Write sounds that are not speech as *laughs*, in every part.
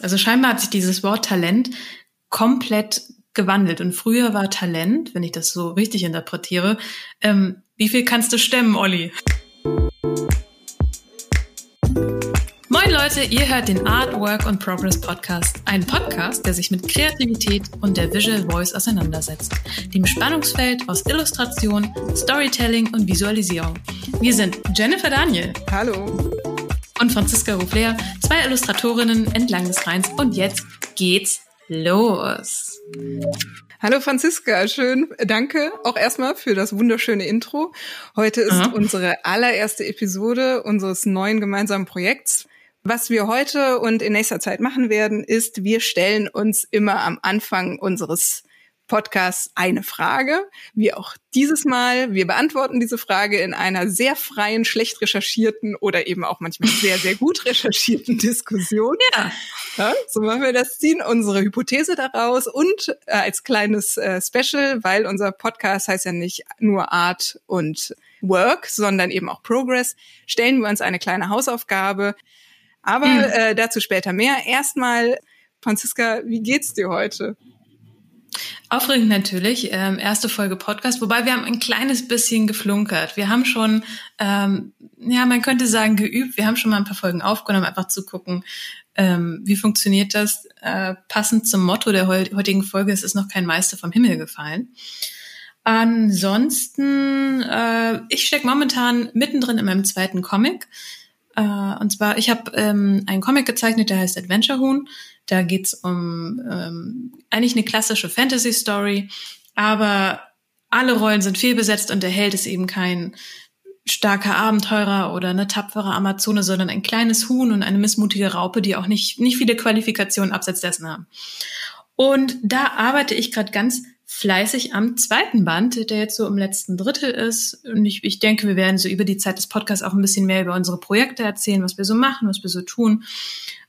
Also scheinbar hat sich dieses Wort Talent komplett gewandelt. Und früher war Talent, wenn ich das so richtig interpretiere, ähm, wie viel kannst du stemmen, Olli? Moin Leute, ihr hört den Art, Work und Progress Podcast. Ein Podcast, der sich mit Kreativität und der Visual Voice auseinandersetzt. Dem Spannungsfeld aus Illustration, Storytelling und Visualisierung. Wir sind Jennifer Daniel. Hallo und Franziska Ruffler, zwei Illustratorinnen entlang des Rheins. Und jetzt geht's los. Hallo Franziska, schön, danke auch erstmal für das wunderschöne Intro. Heute ist Aha. unsere allererste Episode unseres neuen gemeinsamen Projekts. Was wir heute und in nächster Zeit machen werden, ist, wir stellen uns immer am Anfang unseres Podcast eine Frage, wie auch dieses Mal. Wir beantworten diese Frage in einer sehr freien, schlecht recherchierten oder eben auch manchmal sehr, sehr *laughs* gut recherchierten Diskussion. Ja. ja so machen wir das, ziehen unsere Hypothese daraus und äh, als kleines äh, Special, weil unser Podcast heißt ja nicht nur Art und Work, sondern eben auch Progress, stellen wir uns eine kleine Hausaufgabe. Aber mhm. äh, dazu später mehr. Erstmal, Franziska, wie geht's dir heute? Aufregend natürlich, ähm, erste Folge Podcast, wobei wir haben ein kleines bisschen geflunkert. Wir haben schon, ähm, ja, man könnte sagen, geübt. Wir haben schon mal ein paar Folgen aufgenommen, einfach zu gucken, ähm, wie funktioniert das. Äh, passend zum Motto der heutigen Folge, es ist noch kein Meister vom Himmel gefallen. Ansonsten, äh, ich stecke momentan mittendrin in meinem zweiten Comic. Äh, und zwar, ich habe ähm, einen Comic gezeichnet, der heißt Adventure Huhn. Da geht's um ähm, eigentlich eine klassische Fantasy-Story, aber alle Rollen sind fehlbesetzt und der Held ist eben kein starker Abenteurer oder eine tapfere Amazone, sondern ein kleines Huhn und eine missmutige Raupe, die auch nicht, nicht viele Qualifikationen abseits dessen haben. Und da arbeite ich gerade ganz fleißig am zweiten Band, der jetzt so im letzten Drittel ist. Und ich, ich denke, wir werden so über die Zeit des Podcasts auch ein bisschen mehr über unsere Projekte erzählen, was wir so machen, was wir so tun.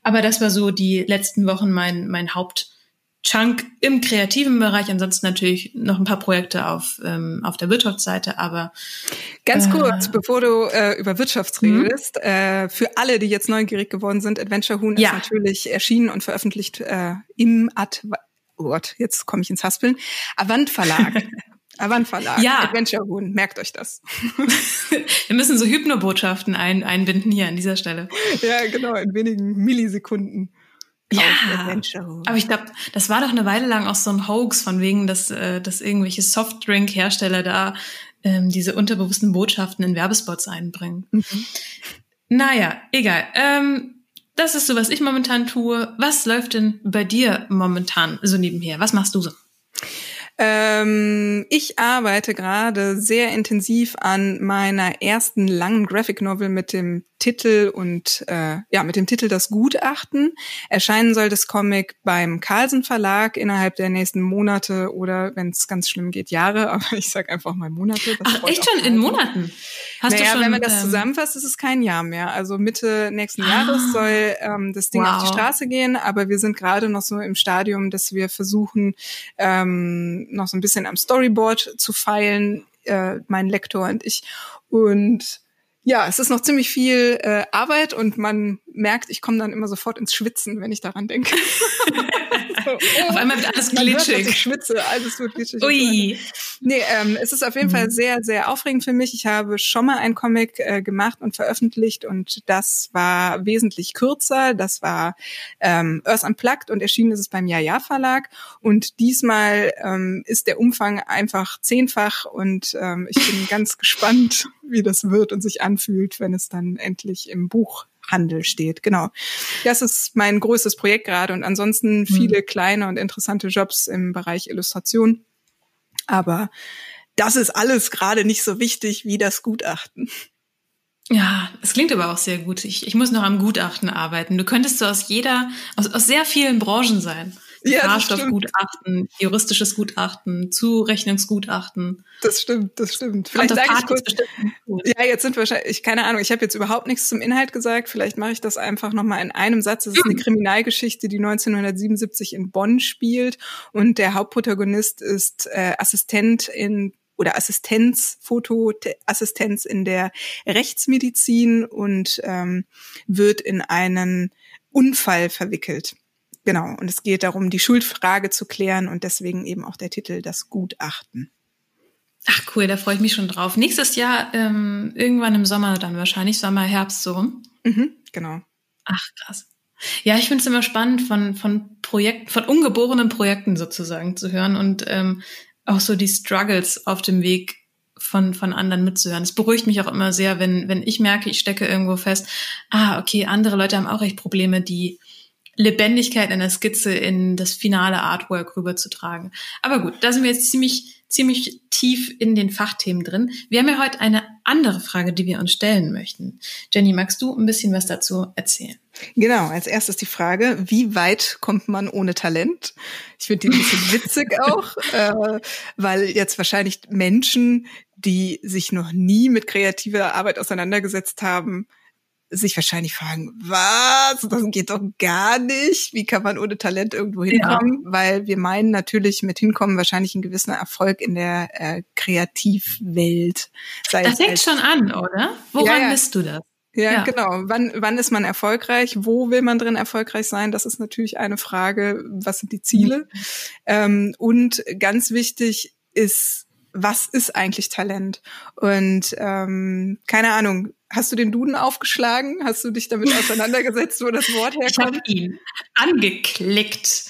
Aber das war so die letzten Wochen mein, mein Hauptchunk im kreativen Bereich. Ansonsten natürlich noch ein paar Projekte auf, ähm, auf der Wirtschaftsseite, aber. Ganz äh, kurz, bevor du äh, über Wirtschaft mhm. redest, äh, für alle, die jetzt neugierig geworden sind, Adventure Huhn ja. ist natürlich erschienen und veröffentlicht äh, im Ad oh Gott, jetzt komme ich ins Haspeln, Avant Verlag. *laughs* Avant Verlag, ja. Adventure Huhn, merkt euch das. *laughs* Wir müssen so Hypnobotschaften ein, einbinden hier an dieser Stelle. Ja, genau, in wenigen Millisekunden. Ja, aber ich glaube, das war doch eine Weile lang auch so ein Hoax von wegen, dass, äh, dass irgendwelche Softdrink-Hersteller da ähm, diese unterbewussten Botschaften in Werbespots einbringen. Mhm. Naja, egal. Ähm, das ist so, was ich momentan tue. Was läuft denn bei dir momentan so nebenher? Was machst du so? Ähm, ich arbeite gerade sehr intensiv an meiner ersten langen Graphic Novel mit dem Titel und äh, ja mit dem Titel Das Gutachten. Erscheinen soll das Comic beim Carlsen Verlag innerhalb der nächsten Monate oder wenn es ganz schlimm geht Jahre, *laughs* aber ich sag einfach mal Monate. Ach echt schon in Monaten? Hast naja, du schon, wenn man das ähm, zusammenfasst, ist es kein Jahr mehr. Also Mitte nächsten ah, Jahres soll ähm, das Ding wow. auf die Straße gehen, aber wir sind gerade noch so im Stadium, dass wir versuchen ähm, noch so ein bisschen am Storyboard zu feilen, äh, mein Lektor und ich und ja, es ist noch ziemlich viel äh, Arbeit und man merkt, ich komme dann immer sofort ins Schwitzen, wenn ich daran denke. *laughs* so, oh, auf einmal wird alles glitschig. Hört, ich schwitze, alles wird glitschig. Ui. Nee, ähm, es ist auf jeden mhm. Fall sehr, sehr aufregend für mich. Ich habe schon mal ein Comic äh, gemacht und veröffentlicht und das war wesentlich kürzer. Das war ähm, Earth Unplugged und erschienen ist es beim Ja-Ja Verlag. Und diesmal ähm, ist der Umfang einfach zehnfach und ähm, ich bin *laughs* ganz gespannt, wie das wird und sich anfühlt, wenn es dann endlich im Buchhandel steht. Genau. Das ist mein größtes Projekt gerade und ansonsten mhm. viele kleine und interessante Jobs im Bereich Illustration. Aber das ist alles gerade nicht so wichtig wie das Gutachten. Ja, es klingt aber auch sehr gut. Ich, ich muss noch am Gutachten arbeiten. Du könntest so aus jeder, aus, aus sehr vielen Branchen sein ja, Fahrstoffgutachten, juristisches Gutachten, Zurechnungsgutachten. Das stimmt, das stimmt. Vielleicht sage ich kurz. Ja, jetzt sind wahrscheinlich, keine Ahnung, ich habe jetzt überhaupt nichts zum Inhalt gesagt. Vielleicht mache ich das einfach nochmal in einem Satz. Das ist eine *clears throat* Kriminalgeschichte, die 1977 in Bonn spielt und der Hauptprotagonist ist äh, Assistent in oder Assistenz, Fotoassistenz in der Rechtsmedizin und ähm, wird in einen Unfall verwickelt. Genau, und es geht darum, die Schuldfrage zu klären und deswegen eben auch der Titel Das Gutachten. Ach cool, da freue ich mich schon drauf. Nächstes Jahr ähm, irgendwann im Sommer dann wahrscheinlich, Sommer, Herbst so rum. Mhm, genau. Ach krass. Ja, ich finde es immer spannend, von, von Projekten, von ungeborenen Projekten sozusagen zu hören und ähm, auch so die Struggles auf dem Weg von, von anderen mitzuhören. Es beruhigt mich auch immer sehr, wenn, wenn ich merke, ich stecke irgendwo fest, ah, okay, andere Leute haben auch echt Probleme, die Lebendigkeit in der Skizze in das finale Artwork rüberzutragen. Aber gut, da sind wir jetzt ziemlich ziemlich tief in den Fachthemen drin. Wir haben ja heute eine andere Frage, die wir uns stellen möchten. Jenny, magst du ein bisschen was dazu erzählen? Genau, als erstes die Frage, wie weit kommt man ohne Talent? Ich finde die ein bisschen *laughs* witzig auch, äh, weil jetzt wahrscheinlich Menschen, die sich noch nie mit kreativer Arbeit auseinandergesetzt haben, sich wahrscheinlich fragen, was? Das geht doch gar nicht. Wie kann man ohne Talent irgendwo hinkommen? Ja. Weil wir meinen natürlich mit hinkommen wahrscheinlich einen gewissen Erfolg in der äh, Kreativwelt. Sei das fängt schon an, oder? Woran ja, ja. misst du das? Ja, ja, genau. Wann, wann ist man erfolgreich? Wo will man drin erfolgreich sein? Das ist natürlich eine Frage. Was sind die Ziele? Mhm. Ähm, und ganz wichtig ist, was ist eigentlich Talent? Und ähm, keine Ahnung, Hast du den Duden aufgeschlagen? Hast du dich damit auseinandergesetzt, wo das Wort herkommt? Ich habe ihn angeklickt.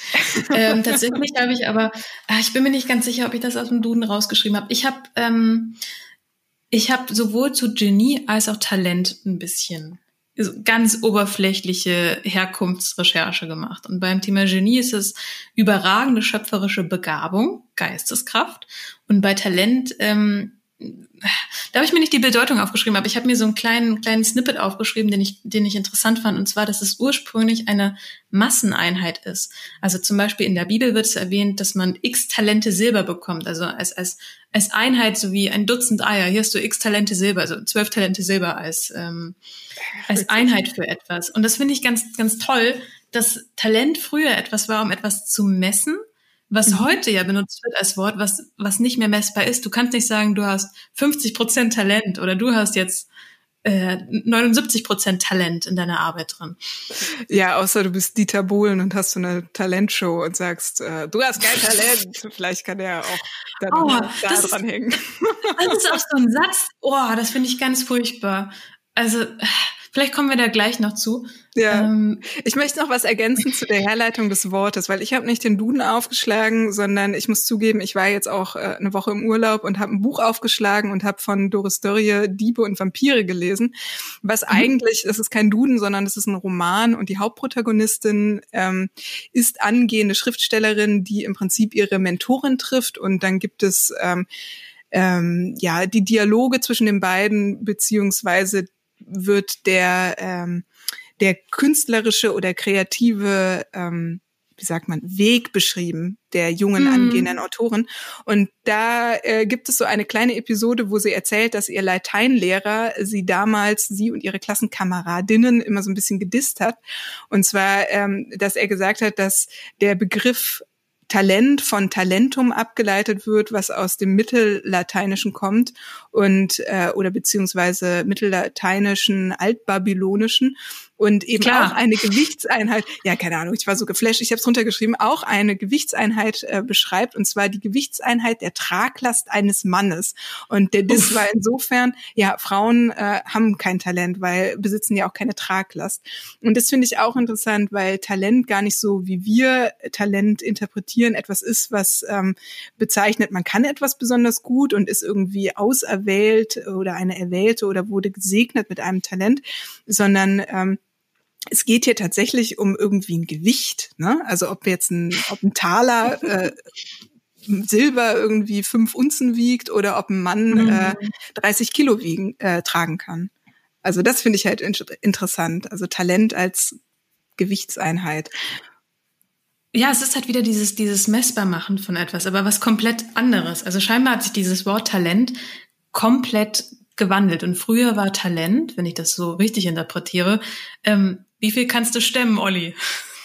ähm, tatsächlich habe ich aber, ah, ich bin mir nicht ganz sicher, ob ich das aus dem Duden rausgeschrieben habe. Ich habe ähm, ich habe sowohl zu Genie als auch Talent ein bisschen ganz oberflächliche Herkunftsrecherche gemacht. Und beim Thema Genie ist es überragende schöpferische Begabung, Geisteskraft. Und bei Talent ähm, da habe ich mir nicht die Bedeutung aufgeschrieben, aber ich habe mir so einen kleinen, kleinen Snippet aufgeschrieben, den ich, den ich interessant fand, und zwar, dass es ursprünglich eine Masseneinheit ist. Also zum Beispiel in der Bibel wird es erwähnt, dass man x Talente Silber bekommt, also als, als, als Einheit, so wie ein Dutzend Eier. Hier hast du x Talente Silber, also zwölf Talente Silber als, ähm, als Einheit für etwas. Und das finde ich ganz, ganz toll, dass Talent früher etwas war, um etwas zu messen was mhm. heute ja benutzt wird als Wort, was, was nicht mehr messbar ist. Du kannst nicht sagen, du hast 50 Prozent Talent oder du hast jetzt äh, 79 Prozent Talent in deiner Arbeit drin. Ja, außer du bist Dieter Bohlen und hast so eine Talentshow und sagst, äh, du hast kein Talent. Vielleicht kann er auch dann oh, da dran hängen. Das ist auch so ein Satz, oh, das finde ich ganz furchtbar. Also Vielleicht kommen wir da gleich noch zu. Ja. Ähm, ich möchte noch was ergänzen zu der *laughs* Herleitung des Wortes, weil ich habe nicht den Duden aufgeschlagen, sondern ich muss zugeben, ich war jetzt auch äh, eine Woche im Urlaub und habe ein Buch aufgeschlagen und habe von Doris Dörrie Diebe und Vampire gelesen, was mhm. eigentlich, das ist kein Duden, sondern das ist ein Roman und die Hauptprotagonistin ähm, ist angehende Schriftstellerin, die im Prinzip ihre Mentorin trifft und dann gibt es ähm, ähm, ja die Dialoge zwischen den beiden beziehungsweise wird der, ähm, der künstlerische oder kreative ähm, wie sagt man, Weg beschrieben der jungen hm. angehenden Autorin. Und da äh, gibt es so eine kleine Episode, wo sie erzählt, dass ihr Lateinlehrer sie damals, sie und ihre Klassenkameradinnen immer so ein bisschen gedisst hat. Und zwar, ähm, dass er gesagt hat, dass der Begriff Talent von Talentum abgeleitet wird, was aus dem Mittellateinischen kommt und äh, oder beziehungsweise Mittellateinischen, Altbabylonischen und eben Klar. auch eine Gewichtseinheit, ja, keine Ahnung, ich war so geflasht, ich habe es runtergeschrieben, auch eine Gewichtseinheit äh, beschreibt, und zwar die Gewichtseinheit der Traglast eines Mannes. Und der Diss war insofern, ja, Frauen äh, haben kein Talent, weil besitzen ja auch keine Traglast. Und das finde ich auch interessant, weil Talent gar nicht so, wie wir Talent interpretieren, etwas ist, was ähm, bezeichnet, man kann etwas besonders gut und ist irgendwie auserwählt oder eine Erwählte oder wurde gesegnet mit einem Talent, sondern ähm, es geht hier tatsächlich um irgendwie ein Gewicht, ne? Also ob jetzt ein, ob ein Taler äh, Silber irgendwie fünf Unzen wiegt oder ob ein Mann mhm. äh, 30 Kilo wiegen, äh, tragen kann. Also das finde ich halt in interessant. Also Talent als Gewichtseinheit. Ja, es ist halt wieder dieses, dieses Messbarmachen von etwas, aber was komplett anderes. Also scheinbar hat sich dieses Wort Talent komplett gewandelt. Und früher war Talent, wenn ich das so richtig interpretiere, ähm, wie viel kannst du stemmen, Olli?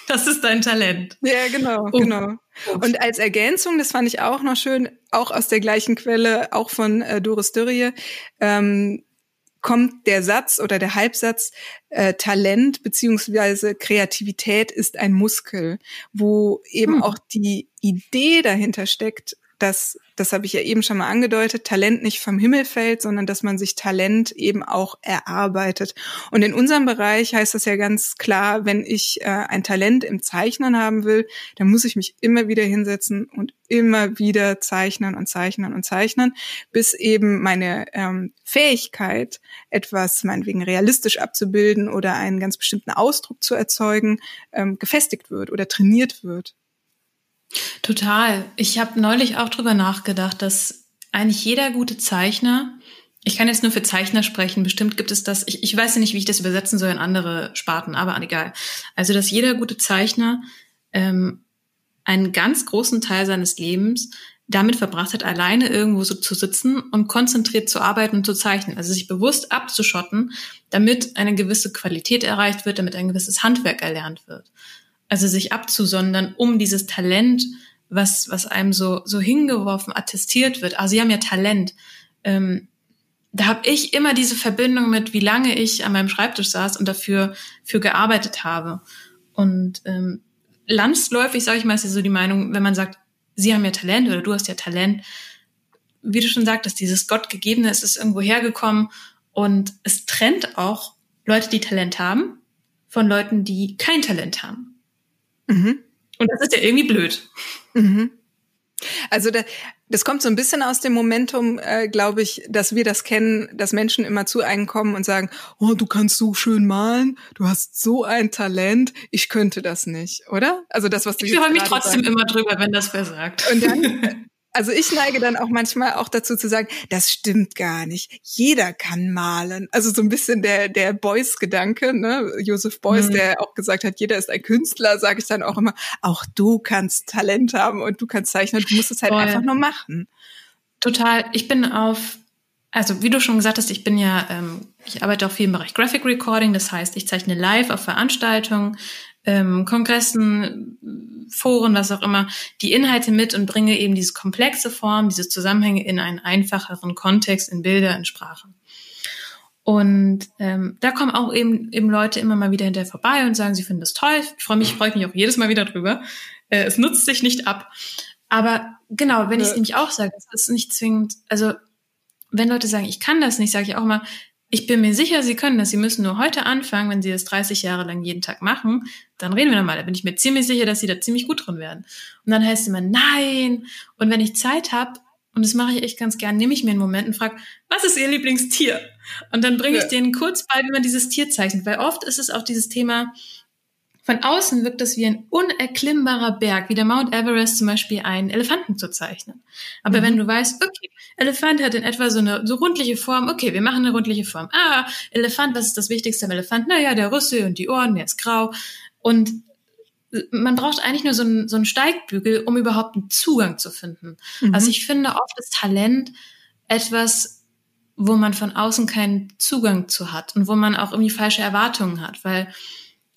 Das ist dein Talent. Ja, genau, oh. genau. Und als Ergänzung, das fand ich auch noch schön, auch aus der gleichen Quelle, auch von äh, Doris Dörrie, ähm, kommt der Satz oder der Halbsatz äh, Talent beziehungsweise Kreativität ist ein Muskel, wo eben hm. auch die Idee dahinter steckt, dass, das habe ich ja eben schon mal angedeutet, Talent nicht vom Himmel fällt, sondern dass man sich Talent eben auch erarbeitet. Und in unserem Bereich heißt das ja ganz klar, wenn ich äh, ein Talent im Zeichnen haben will, dann muss ich mich immer wieder hinsetzen und immer wieder zeichnen und zeichnen und zeichnen, bis eben meine ähm, Fähigkeit, etwas meinetwegen realistisch abzubilden oder einen ganz bestimmten Ausdruck zu erzeugen, ähm, gefestigt wird oder trainiert wird. Total. Ich habe neulich auch drüber nachgedacht, dass eigentlich jeder gute Zeichner, ich kann jetzt nur für Zeichner sprechen, bestimmt gibt es das, ich, ich weiß ja nicht, wie ich das übersetzen soll in andere Sparten, aber egal. Also, dass jeder gute Zeichner ähm, einen ganz großen Teil seines Lebens damit verbracht hat, alleine irgendwo so zu sitzen und konzentriert zu arbeiten und zu zeichnen. Also sich bewusst abzuschotten, damit eine gewisse Qualität erreicht wird, damit ein gewisses Handwerk erlernt wird also sich abzusondern, um dieses Talent, was, was einem so, so hingeworfen, attestiert wird. Also sie haben ja Talent. Ähm, da habe ich immer diese Verbindung mit, wie lange ich an meinem Schreibtisch saß und dafür für gearbeitet habe. Und ähm, landsläufig, sage ich mal, ist ja so die Meinung, wenn man sagt, sie haben ja Talent oder du hast ja Talent, wie du schon sagtest, dieses Gottgegebene, es ist irgendwo hergekommen und es trennt auch Leute, die Talent haben, von Leuten, die kein Talent haben. Mhm. Und das ist ja irgendwie blöd. Mhm. Also da, das kommt so ein bisschen aus dem Momentum, äh, glaube ich, dass wir das kennen, dass Menschen immer zu einem kommen und sagen, oh, du kannst so schön malen, du hast so ein Talent, ich könnte das nicht, oder? Also das, was du Ich freue mich trotzdem sagst. immer drüber, wenn das versagt. Und dann *laughs* also ich neige dann auch manchmal auch dazu zu sagen, das stimmt gar nicht. Jeder kann malen. Also so ein bisschen der der Beuys-Gedanke, ne? Joseph Beuys, mhm. der auch gesagt hat, jeder ist ein Künstler, sage ich dann auch immer. Auch du kannst Talent haben und du kannst zeichnen. Du musst es halt Voll. einfach nur machen. Total. Ich bin auf also wie du schon gesagt hast, ich bin ja, ähm, ich arbeite auch viel im Bereich Graphic Recording, das heißt, ich zeichne live auf Veranstaltungen, ähm, Kongressen, Foren, was auch immer, die Inhalte mit und bringe eben diese komplexe Form, diese Zusammenhänge in einen einfacheren Kontext, in Bilder, in Sprache. Und ähm, da kommen auch eben, eben Leute immer mal wieder hinterher vorbei und sagen, sie finden das toll. Ich freue mich, freue mich auch jedes Mal wieder drüber. Äh, es nutzt sich nicht ab. Aber genau, wenn ich es nämlich auch sage, es ist nicht zwingend, also wenn Leute sagen, ich kann das nicht, sage ich auch immer, ich bin mir sicher, Sie können das. Sie müssen nur heute anfangen, wenn Sie das 30 Jahre lang jeden Tag machen. Dann reden wir nochmal. Da bin ich mir ziemlich sicher, dass Sie da ziemlich gut drin werden. Und dann heißt es immer, nein. Und wenn ich Zeit habe, und das mache ich echt ganz gern, nehme ich mir einen Moment und frage, was ist Ihr Lieblingstier? Und dann bringe ich ja. denen kurz bei, wie man dieses Tier zeichnet. Weil oft ist es auch dieses Thema, von außen wirkt es wie ein unerklimmbarer Berg, wie der Mount Everest zum Beispiel einen Elefanten zu zeichnen. Aber mhm. wenn du weißt, okay, Elefant hat in etwa so eine so rundliche Form, okay, wir machen eine rundliche Form. Ah, Elefant, was ist das Wichtigste am Elefant? Naja, der Rüssel und die Ohren, der ist grau. Und man braucht eigentlich nur so einen, so einen Steigbügel, um überhaupt einen Zugang zu finden. Mhm. Also ich finde oft ist Talent etwas, wo man von außen keinen Zugang zu hat und wo man auch irgendwie falsche Erwartungen hat, weil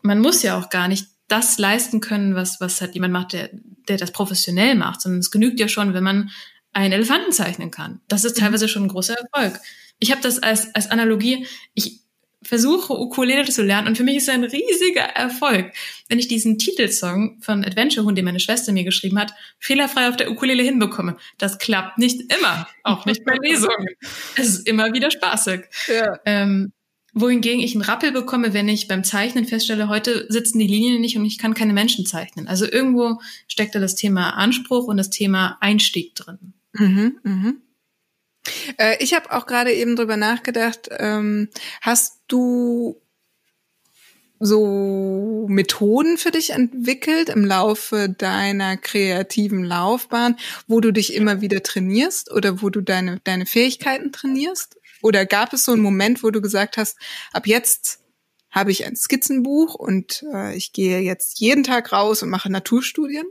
man muss ja auch gar nicht das leisten können, was, was halt jemand macht, der, der das professionell macht, sondern es genügt ja schon, wenn man einen Elefanten zeichnen kann. Das ist mhm. teilweise schon ein großer Erfolg. Ich habe das als, als Analogie, ich versuche Ukulele zu lernen und für mich ist es ein riesiger Erfolg, wenn ich diesen Titelsong von Adventure Hund, den meine Schwester mir geschrieben hat, fehlerfrei auf der Ukulele hinbekomme. Das klappt nicht immer, auch nicht bei *laughs* Lesungen. Es ist immer wieder spaßig. Ja. Ähm, wohingegen ich einen Rappel bekomme, wenn ich beim Zeichnen feststelle, heute sitzen die Linien nicht und ich kann keine Menschen zeichnen. Also irgendwo steckt da das Thema Anspruch und das Thema Einstieg drin. Mhm, mhm. Äh, ich habe auch gerade eben drüber nachgedacht, ähm, hast du so Methoden für dich entwickelt im Laufe deiner kreativen Laufbahn, wo du dich immer wieder trainierst oder wo du deine, deine Fähigkeiten trainierst? Oder gab es so einen Moment, wo du gesagt hast, ab jetzt habe ich ein Skizzenbuch und äh, ich gehe jetzt jeden Tag raus und mache Naturstudien?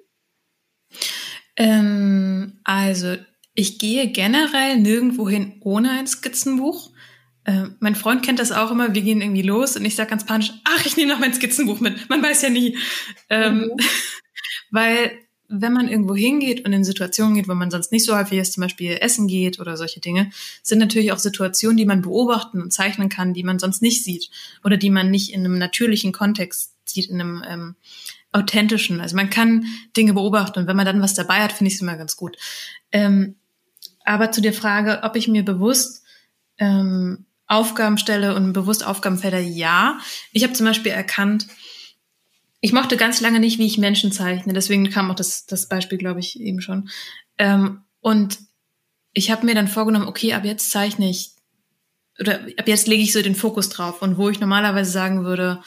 Ähm, also ich gehe generell nirgendwo hin ohne ein Skizzenbuch. Äh, mein Freund kennt das auch immer, wir gehen irgendwie los und ich sage ganz panisch, ach, ich nehme noch mein Skizzenbuch mit. Man weiß ja nie. Ähm, mhm. *laughs* weil wenn man irgendwo hingeht und in Situationen geht, wo man sonst nicht so häufig ist, zum Beispiel essen geht oder solche Dinge, sind natürlich auch Situationen, die man beobachten und zeichnen kann, die man sonst nicht sieht oder die man nicht in einem natürlichen Kontext sieht, in einem ähm, authentischen. Also man kann Dinge beobachten und wenn man dann was dabei hat, finde ich es immer ganz gut. Ähm, aber zu der Frage, ob ich mir bewusst ähm, Aufgaben stelle und bewusst Aufgabenfelder, ja. Ich habe zum Beispiel erkannt, ich mochte ganz lange nicht, wie ich Menschen zeichne. Deswegen kam auch das, das Beispiel, glaube ich, eben schon. Ähm, und ich habe mir dann vorgenommen, okay, ab jetzt zeichne ich oder ab jetzt lege ich so den Fokus drauf. Und wo ich normalerweise sagen würde,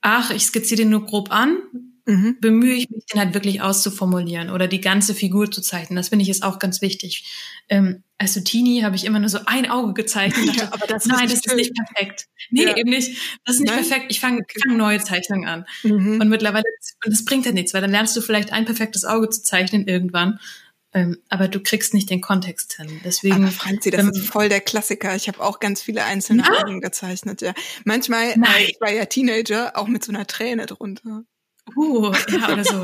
ach, ich skizziere den nur grob an, mhm. bemühe ich mich, den halt wirklich auszuformulieren oder die ganze Figur zu zeichnen. Das finde ich ist auch ganz wichtig. Ähm, als Teenie habe ich immer nur so ein Auge gezeichnet *laughs* dachte, ja, aber das nein, das ist nicht perfekt. Nee, ja. eben nicht. Das ist nicht nein? perfekt. Ich fange fang neue Zeichnungen an. Mhm. Und mittlerweile, und das bringt ja nichts, weil dann lernst du vielleicht ein perfektes Auge zu zeichnen irgendwann. Ähm, aber du kriegst nicht den Kontext hin. Deswegen. Aber Franzi, das ähm, ist voll der Klassiker. Ich habe auch ganz viele einzelne? Augen gezeichnet, ja. Manchmal, äh, ich war ja Teenager, auch mit so einer Träne drunter. Uh, ja, oder so.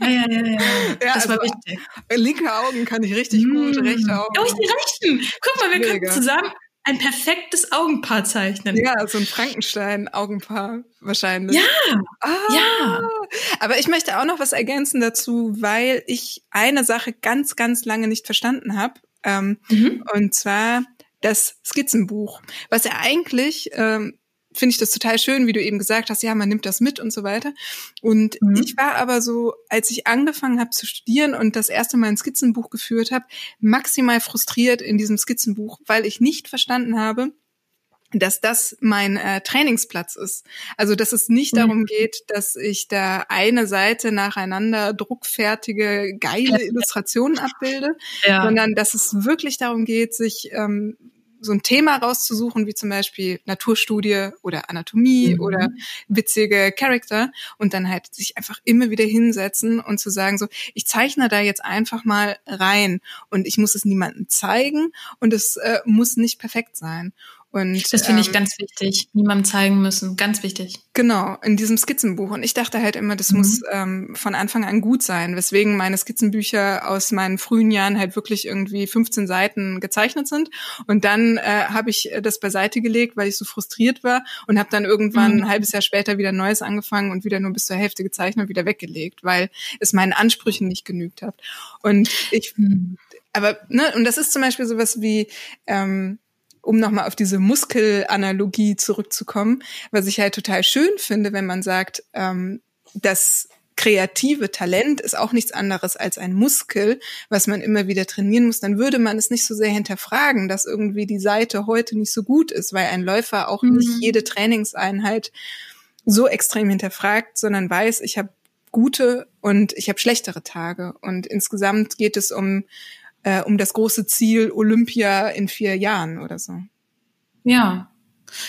Ja, ja, ja, ja. ja das also, war wichtig. Linke Augen kann ich richtig mm. gut, rechte Augen. Oh, ich die rechten. Guck mal, wir können zusammen ein perfektes Augenpaar zeichnen. Ja, so ein Frankenstein-Augenpaar wahrscheinlich. Ja, ah, ja. Aber ich möchte auch noch was ergänzen dazu, weil ich eine Sache ganz, ganz lange nicht verstanden habe. Ähm, mhm. Und zwar das Skizzenbuch, was ja eigentlich ähm, finde ich das total schön, wie du eben gesagt hast, ja, man nimmt das mit und so weiter. Und mhm. ich war aber so, als ich angefangen habe zu studieren und das erste Mal ein Skizzenbuch geführt habe, maximal frustriert in diesem Skizzenbuch, weil ich nicht verstanden habe, dass das mein äh, Trainingsplatz ist. Also dass es nicht mhm. darum geht, dass ich da eine Seite nacheinander druckfertige, geile *laughs* Illustrationen abbilde, ja. sondern dass es wirklich darum geht, sich ähm, so ein Thema rauszusuchen, wie zum Beispiel Naturstudie oder Anatomie mhm. oder witzige Charakter und dann halt sich einfach immer wieder hinsetzen und zu sagen, so, ich zeichne da jetzt einfach mal rein und ich muss es niemandem zeigen und es äh, muss nicht perfekt sein. Und, das finde ich ähm, ganz wichtig, niemandem zeigen müssen, ganz wichtig. Genau, in diesem Skizzenbuch. Und ich dachte halt immer, das mhm. muss ähm, von Anfang an gut sein, weswegen meine Skizzenbücher aus meinen frühen Jahren halt wirklich irgendwie 15 Seiten gezeichnet sind. Und dann äh, habe ich das beiseite gelegt, weil ich so frustriert war und habe dann irgendwann mhm. ein halbes Jahr später wieder Neues angefangen und wieder nur bis zur Hälfte gezeichnet und wieder weggelegt, weil es meinen Ansprüchen nicht genügt hat. Und ich, mhm. aber, ne, und das ist zum Beispiel sowas wie, ähm, um nochmal auf diese Muskelanalogie zurückzukommen, was ich halt total schön finde, wenn man sagt, ähm, das kreative Talent ist auch nichts anderes als ein Muskel, was man immer wieder trainieren muss, dann würde man es nicht so sehr hinterfragen, dass irgendwie die Seite heute nicht so gut ist, weil ein Läufer auch mhm. nicht jede Trainingseinheit so extrem hinterfragt, sondern weiß, ich habe gute und ich habe schlechtere Tage. Und insgesamt geht es um äh, um das große Ziel Olympia in vier Jahren oder so. Ja,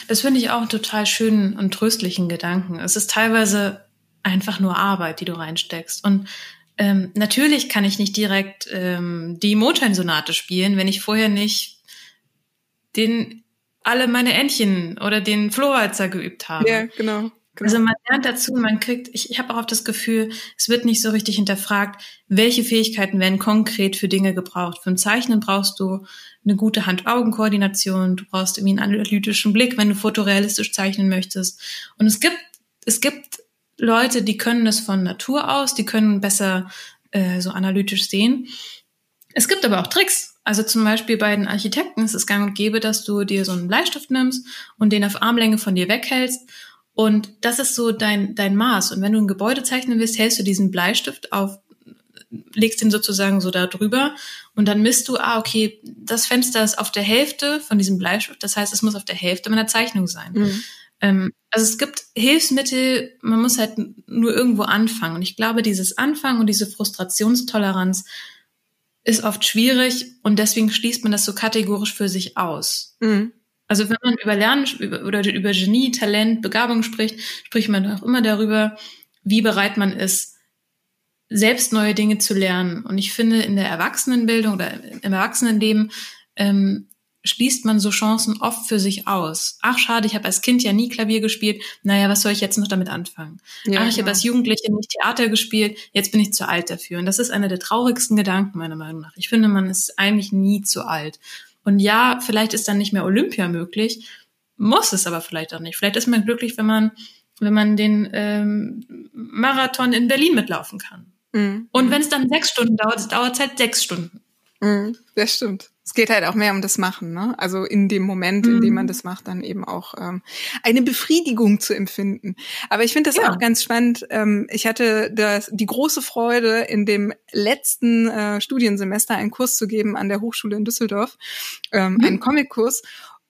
das finde ich auch einen total schönen und tröstlichen Gedanken. Es ist teilweise einfach nur Arbeit, die du reinsteckst. Und ähm, natürlich kann ich nicht direkt ähm, die Mondscheinsonate spielen, wenn ich vorher nicht den alle meine Entchen oder den Flohwalzer geübt habe. Ja, genau. Genau. Also man lernt dazu, man kriegt, ich, ich habe auch das Gefühl, es wird nicht so richtig hinterfragt, welche Fähigkeiten werden konkret für Dinge gebraucht. Für ein Zeichnen brauchst du eine gute Hand-Augen-Koordination, du brauchst irgendwie einen analytischen Blick, wenn du fotorealistisch zeichnen möchtest. Und es gibt, es gibt Leute, die können das von Natur aus, die können besser äh, so analytisch sehen. Es gibt aber auch Tricks. Also zum Beispiel bei den Architekten ist es gang und gäbe, dass du dir so einen Bleistift nimmst und den auf Armlänge von dir weghältst und das ist so dein, dein Maß. Und wenn du ein Gebäude zeichnen willst, hältst du diesen Bleistift auf, legst ihn sozusagen so da drüber und dann misst du, ah, okay, das Fenster ist auf der Hälfte von diesem Bleistift. Das heißt, es muss auf der Hälfte meiner Zeichnung sein. Mhm. Ähm, also es gibt Hilfsmittel, man muss halt nur irgendwo anfangen. Und ich glaube, dieses Anfangen und diese Frustrationstoleranz ist oft schwierig und deswegen schließt man das so kategorisch für sich aus. Mhm. Also wenn man über Lernen oder über Genie, Talent, Begabung spricht, spricht man auch immer darüber, wie bereit man ist, selbst neue Dinge zu lernen. Und ich finde, in der Erwachsenenbildung oder im Erwachsenenleben ähm, schließt man so Chancen oft für sich aus. Ach schade, ich habe als Kind ja nie Klavier gespielt. Naja, was soll ich jetzt noch damit anfangen? Ja, Ach, ich genau. habe als Jugendliche nicht Theater gespielt. Jetzt bin ich zu alt dafür. Und das ist einer der traurigsten Gedanken meiner Meinung nach. Ich finde, man ist eigentlich nie zu alt. Und ja, vielleicht ist dann nicht mehr Olympia möglich, muss es aber vielleicht auch nicht. Vielleicht ist man glücklich, wenn man wenn man den ähm, Marathon in Berlin mitlaufen kann. Mhm. Und wenn es dann sechs Stunden dauert, dauert es halt sechs Stunden. Mhm, das stimmt. Es geht halt auch mehr um das Machen, ne? Also in dem Moment, in dem man mhm. das macht, dann eben auch ähm, eine Befriedigung zu empfinden. Aber ich finde das ja. auch ganz spannend. Ähm, ich hatte das, die große Freude, in dem letzten äh, Studiensemester einen Kurs zu geben an der Hochschule in Düsseldorf, ähm, mhm. einen Comic-Kurs.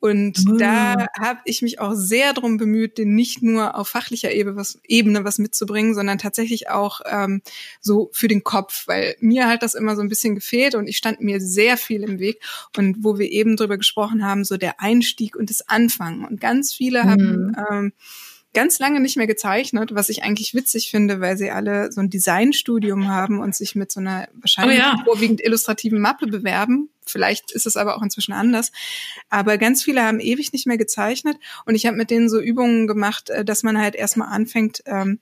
Und mhm. da habe ich mich auch sehr drum bemüht, den nicht nur auf fachlicher Ebene was, Ebene was mitzubringen, sondern tatsächlich auch ähm, so für den Kopf, weil mir halt das immer so ein bisschen gefehlt und ich stand mir sehr viel im Weg. Und wo wir eben drüber gesprochen haben, so der Einstieg und das Anfangen. Und ganz viele mhm. haben ähm, ganz lange nicht mehr gezeichnet, was ich eigentlich witzig finde, weil sie alle so ein Designstudium haben und sich mit so einer wahrscheinlich oh ja. vorwiegend illustrativen Mappe bewerben. Vielleicht ist es aber auch inzwischen anders. Aber ganz viele haben ewig nicht mehr gezeichnet und ich habe mit denen so Übungen gemacht, äh, dass man halt erstmal anfängt, ähm,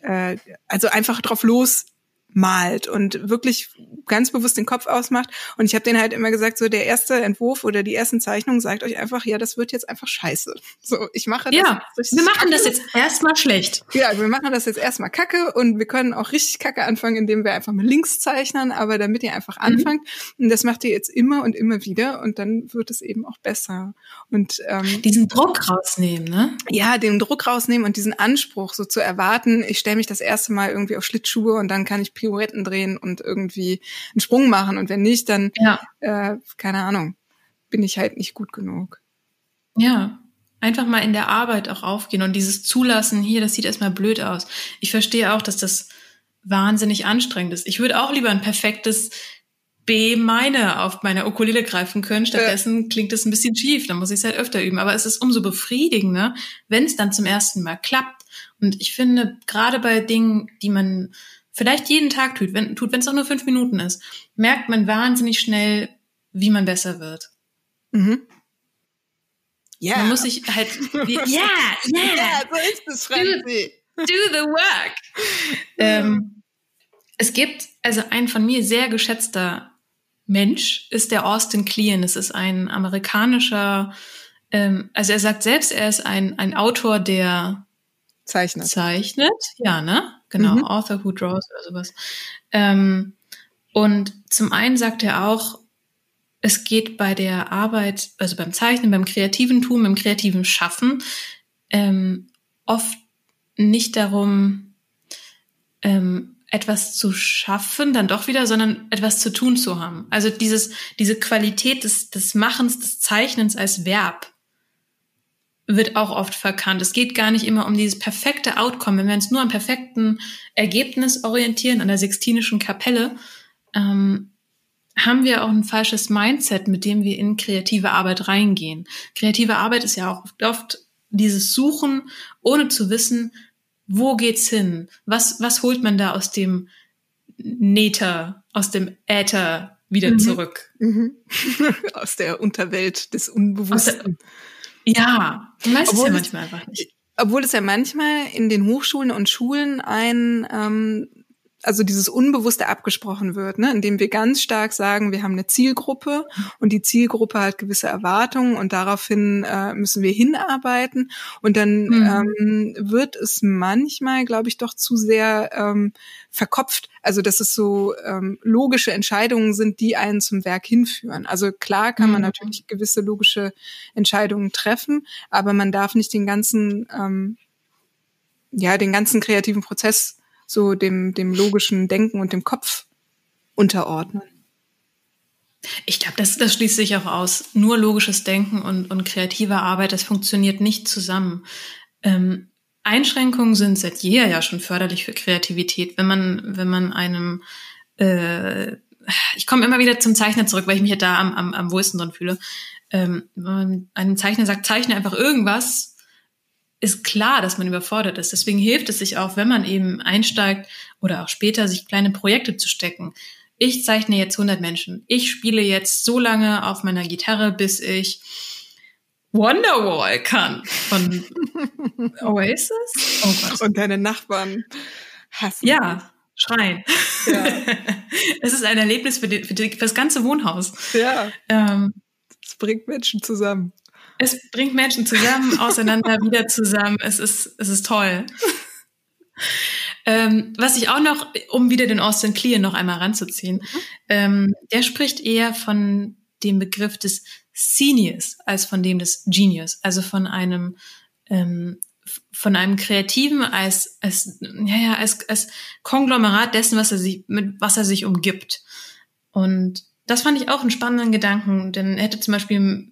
äh, also einfach drauf los malt und wirklich ganz bewusst den Kopf ausmacht. Und ich habe denen halt immer gesagt, so der erste Entwurf oder die ersten Zeichnungen sagt euch einfach, ja, das wird jetzt einfach scheiße. So, ich mache das. Ja, wir machen kacke. das jetzt erstmal schlecht. Ja, wir machen das jetzt erstmal kacke und wir können auch richtig kacke anfangen, indem wir einfach mit links zeichnen, aber damit ihr einfach mhm. anfangt. Und das macht ihr jetzt immer und immer wieder und dann wird es eben auch besser. Und ähm, diesen Druck rausnehmen, ne? Ja, den Druck rausnehmen und diesen Anspruch so zu erwarten, ich stelle mich das erste Mal irgendwie auf Schlittschuhe und dann kann ich Pirouetten drehen und irgendwie einen Sprung machen. Und wenn nicht, dann, ja. äh, keine Ahnung, bin ich halt nicht gut genug. Ja, einfach mal in der Arbeit auch aufgehen und dieses Zulassen, hier, das sieht erstmal blöd aus. Ich verstehe auch, dass das wahnsinnig anstrengend ist. Ich würde auch lieber ein perfektes B meine auf meiner Ukulele greifen können. Stattdessen ja. klingt es ein bisschen schief, dann muss ich es halt öfter üben. Aber es ist umso befriedigender, wenn es dann zum ersten Mal klappt. Und ich finde, gerade bei Dingen, die man vielleicht jeden Tag tut, wenn tut, wenn es auch nur fünf Minuten ist, merkt man wahnsinnig schnell, wie man besser wird. Mhm. Ja. Man muss sich halt, *laughs* ja, ja, ja, so ist es, Franzi. Do, do the work. ähm, es gibt, also ein von mir sehr geschätzter Mensch ist der Austin Kleon. Es ist ein amerikanischer, ähm, also er sagt selbst, er ist ein, ein Autor, der zeichnet. Zeichnet, ja, ne? Genau, mhm. Author Who Draws oder sowas. Ähm, und zum einen sagt er auch, es geht bei der Arbeit, also beim Zeichnen, beim kreativen Tun, beim kreativen Schaffen, ähm, oft nicht darum, ähm, etwas zu schaffen, dann doch wieder, sondern etwas zu tun zu haben. Also dieses, diese Qualität des, des Machens, des Zeichnens als Verb wird auch oft verkannt. Es geht gar nicht immer um dieses perfekte Outcome. Wenn wir uns nur am perfekten Ergebnis orientieren, an der Sixtinischen Kapelle, ähm, haben wir auch ein falsches Mindset, mit dem wir in kreative Arbeit reingehen. Kreative Arbeit ist ja auch oft, oft dieses Suchen, ohne zu wissen, wo geht's hin? Was, was holt man da aus dem Nether, aus dem Äther wieder mhm. zurück? Mhm. *laughs* aus der Unterwelt des Unbewussten. Ja, du weißt es ja manchmal einfach nicht. Obwohl es ja manchmal in den Hochschulen und Schulen ein ähm, also dieses Unbewusste abgesprochen wird, ne, indem wir ganz stark sagen, wir haben eine Zielgruppe und die Zielgruppe hat gewisse Erwartungen und daraufhin äh, müssen wir hinarbeiten und dann mhm. ähm, wird es manchmal, glaube ich, doch zu sehr ähm, verkopft. Also dass es so ähm, logische Entscheidungen sind, die einen zum Werk hinführen. Also klar kann man mhm. natürlich gewisse logische Entscheidungen treffen, aber man darf nicht den ganzen ähm, ja den ganzen kreativen Prozess so dem, dem logischen Denken und dem Kopf unterordnen. Ich glaube, das, das schließt sich auch aus. Nur logisches Denken und, und kreative Arbeit, das funktioniert nicht zusammen. Ähm, Einschränkungen sind seit jeher ja schon förderlich für Kreativität. Wenn man, wenn man einem, äh, ich komme immer wieder zum Zeichner zurück, weil ich mich ja da am, am, am wohlsten drin fühle. Ähm, wenn man einem Zeichner sagt, zeichne einfach irgendwas, ist klar, dass man überfordert ist. Deswegen hilft es sich auch, wenn man eben einsteigt oder auch später sich kleine Projekte zu stecken. ich zeichne jetzt 100 Menschen. Ich spiele jetzt so lange auf meiner Gitarre, bis ich Wonderwall kann von *laughs* Oasis. Oh Gott. Und deine Nachbarn hassen. Ja, schreien. Ja. *laughs* es ist ein Erlebnis für, die, für, die, für das ganze Wohnhaus. Ja. Ähm, es bringt Menschen zusammen. Es bringt Menschen zusammen, *laughs* auseinander, wieder zusammen. Es ist, es ist toll. ähm, was ich auch noch, um wieder den Austin Kleon noch einmal ranzuziehen, mhm. ähm, der spricht eher von dem Begriff des Seniors als von dem des Genius, also von einem ähm, von einem Kreativen als als ja ja als, als Konglomerat dessen, was er sich mit was er sich umgibt. Und das fand ich auch einen spannenden Gedanken, denn hätte zum Beispiel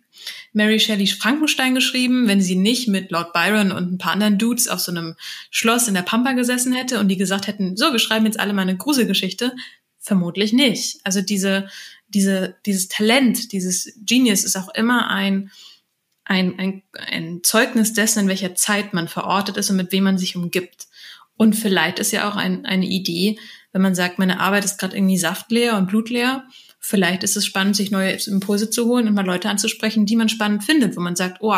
Mary Shelley Frankenstein geschrieben, wenn sie nicht mit Lord Byron und ein paar anderen Dudes auf so einem Schloss in der Pampa gesessen hätte und die gesagt hätten, so, wir schreiben jetzt alle mal eine Gruselgeschichte. Vermutlich nicht. Also diese, diese, dieses Talent, dieses Genius ist auch immer ein, ein, ein, ein Zeugnis dessen, in welcher Zeit man verortet ist und mit wem man sich umgibt. Und vielleicht ist ja auch ein, eine Idee, wenn man sagt, meine Arbeit ist gerade irgendwie saftleer und blutleer, vielleicht ist es spannend, sich neue Impulse zu holen und mal Leute anzusprechen, die man spannend findet, wo man sagt, oh,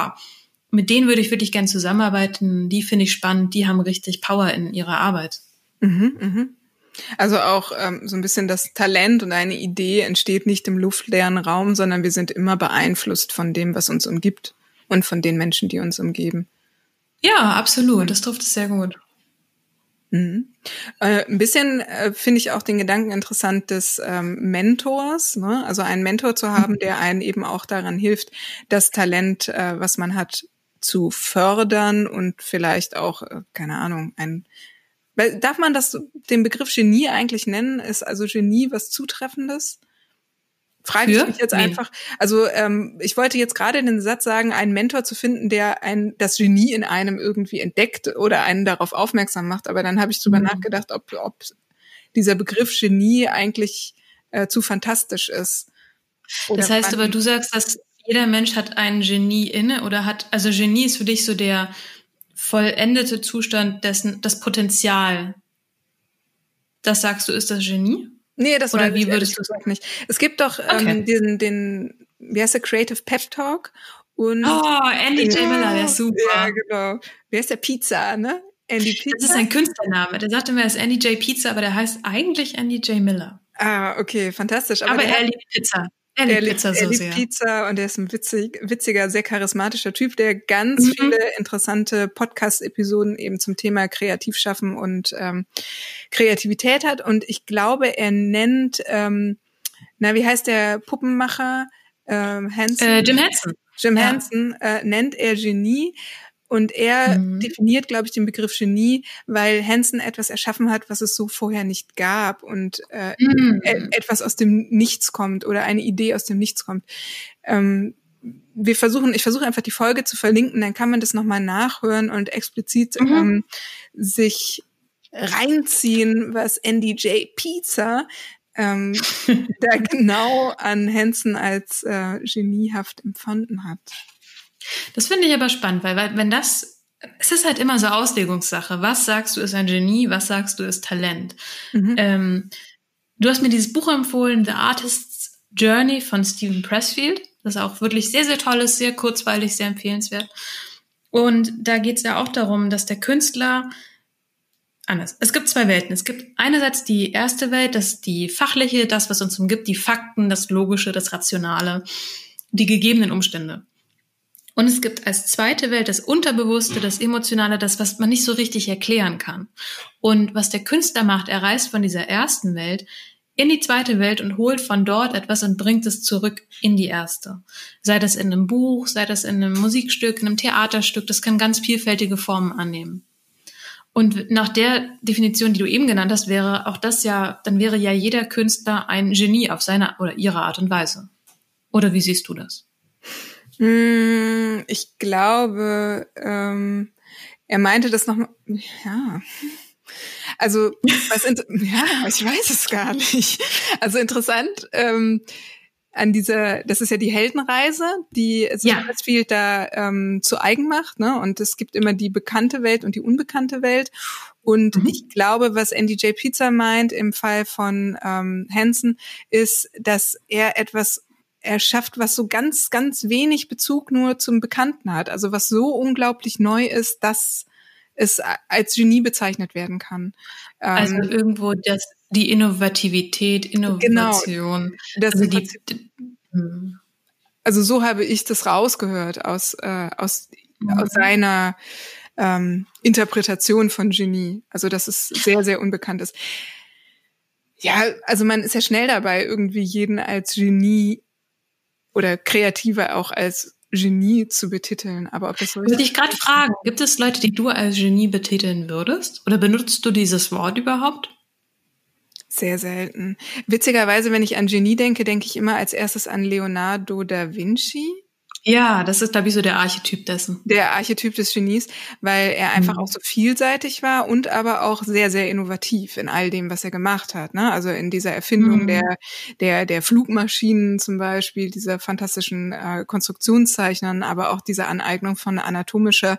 mit denen würde ich wirklich gern zusammenarbeiten, die finde ich spannend, die haben richtig Power in ihrer Arbeit. Mhm, mhm. Also auch ähm, so ein bisschen das Talent und eine Idee entsteht nicht im luftleeren Raum, sondern wir sind immer beeinflusst von dem, was uns umgibt und von den Menschen, die uns umgeben. Ja, absolut. Das trifft es sehr gut. Mhm. Äh, ein bisschen äh, finde ich auch den Gedanken interessant des ähm, Mentors, ne? also einen Mentor zu haben, der einen eben auch daran hilft, das Talent, äh, was man hat, zu fördern und vielleicht auch, äh, keine Ahnung, ein Darf man das den Begriff Genie eigentlich nennen? Ist also Genie was Zutreffendes? Frage ich mich jetzt nee. einfach. Also ähm, ich wollte jetzt gerade den Satz sagen, einen Mentor zu finden, der ein das Genie in einem irgendwie entdeckt oder einen darauf aufmerksam macht. Aber dann habe ich drüber mhm. nachgedacht, ob, ob dieser Begriff Genie eigentlich äh, zu fantastisch ist. Das heißt aber, du sagst, dass jeder Mensch hat ein Genie inne oder hat, also Genie ist für dich so der vollendete Zustand dessen, das Potenzial. Das sagst du, ist das Genie? Nee, das Oder wie würdest du sagen nicht. Es gibt doch ähm, okay. den, den, wie heißt der, Creative Pep Talk und Oh, Andy J. Miller, der ist super. Ja, genau. Wer ist der Pizza, ne? Andy Pizza. Das ist ein Künstlername. Der sagte mir, er ist Andy J. Pizza, aber der heißt eigentlich Andy J. Miller. Ah, okay, fantastisch. Aber, aber er liebt Pizza. Er liebt, er liebt Pizza so er liebt sehr. Pizza und er ist ein witzig, witziger, sehr charismatischer Typ, der ganz mhm. viele interessante Podcast-Episoden eben zum Thema Kreativschaffen und ähm, Kreativität hat. Und ich glaube, er nennt, ähm, na, wie heißt der Puppenmacher? Ähm, Hansen? Äh, Jim Henson. Jim ja. Henson äh, nennt er Genie, und er mhm. definiert, glaube ich, den Begriff Genie, weil Hansen etwas erschaffen hat, was es so vorher nicht gab und äh, mhm. E-, etwas aus dem Nichts kommt oder eine Idee aus dem Nichts kommt. Ähm, wir versuchen, ich versuche einfach die Folge zu verlinken, dann kann man das nochmal nachhören und explizit mhm. ähm, sich reinziehen, was NDJ Pizza ähm, *laughs* da genau an Hansen als äh, geniehaft empfunden hat. Das finde ich aber spannend, weil, weil wenn das, es ist halt immer so Auslegungssache. Was sagst du ist ein Genie, was sagst du ist Talent? Mhm. Ähm, du hast mir dieses Buch empfohlen, The Artist's Journey von Stephen Pressfield. Das ist auch wirklich sehr, sehr toll ist, sehr kurzweilig, sehr empfehlenswert. Und da geht es ja auch darum, dass der Künstler anders. Es gibt zwei Welten. Es gibt einerseits die erste Welt, das ist die fachliche, das, was uns umgibt, die Fakten, das Logische, das Rationale, die gegebenen Umstände. Und es gibt als zweite Welt das Unterbewusste, das Emotionale, das, was man nicht so richtig erklären kann. Und was der Künstler macht, er reist von dieser ersten Welt in die zweite Welt und holt von dort etwas und bringt es zurück in die erste. Sei das in einem Buch, sei das in einem Musikstück, in einem Theaterstück, das kann ganz vielfältige Formen annehmen. Und nach der Definition, die du eben genannt hast, wäre auch das ja, dann wäre ja jeder Künstler ein Genie auf seine oder ihre Art und Weise. Oder wie siehst du das? Hm, ich glaube, ähm, er meinte das nochmal, ja. Also, was *laughs* ja, ich weiß es gar nicht. Also interessant, ähm, an dieser, das ist ja die Heldenreise, die ja. Westfield da ähm, zu eigen macht, ne? Und es gibt immer die bekannte Welt und die unbekannte Welt. Und mhm. ich glaube, was NDJ Pizza meint im Fall von ähm, Hansen, ist, dass er etwas er schafft, was so ganz, ganz wenig Bezug nur zum Bekannten hat. Also was so unglaublich neu ist, dass es als Genie bezeichnet werden kann. Also ähm, irgendwo das, die Innovativität, genau. Innovation. Genau, also, die, hm. also so habe ich das rausgehört aus, äh, aus, mhm. aus seiner ähm, Interpretation von Genie. Also dass es sehr, sehr unbekannt ist. Ja, also man ist ja schnell dabei, irgendwie jeden als Genie oder Kreativer auch als Genie zu betiteln. Aber ob das so ist. Würde ich gerade fragen, gibt es Leute, die du als Genie betiteln würdest? Oder benutzt du dieses Wort überhaupt? Sehr selten. Witzigerweise, wenn ich an Genie denke, denke ich immer als erstes an Leonardo da Vinci. Ja, das ist, glaube ich, so der Archetyp dessen. Der Archetyp des Genies, weil er einfach mhm. auch so vielseitig war und aber auch sehr, sehr innovativ in all dem, was er gemacht hat. Ne? Also in dieser Erfindung mhm. der, der, der Flugmaschinen zum Beispiel, dieser fantastischen äh, Konstruktionszeichnern, aber auch dieser Aneignung von anatomischer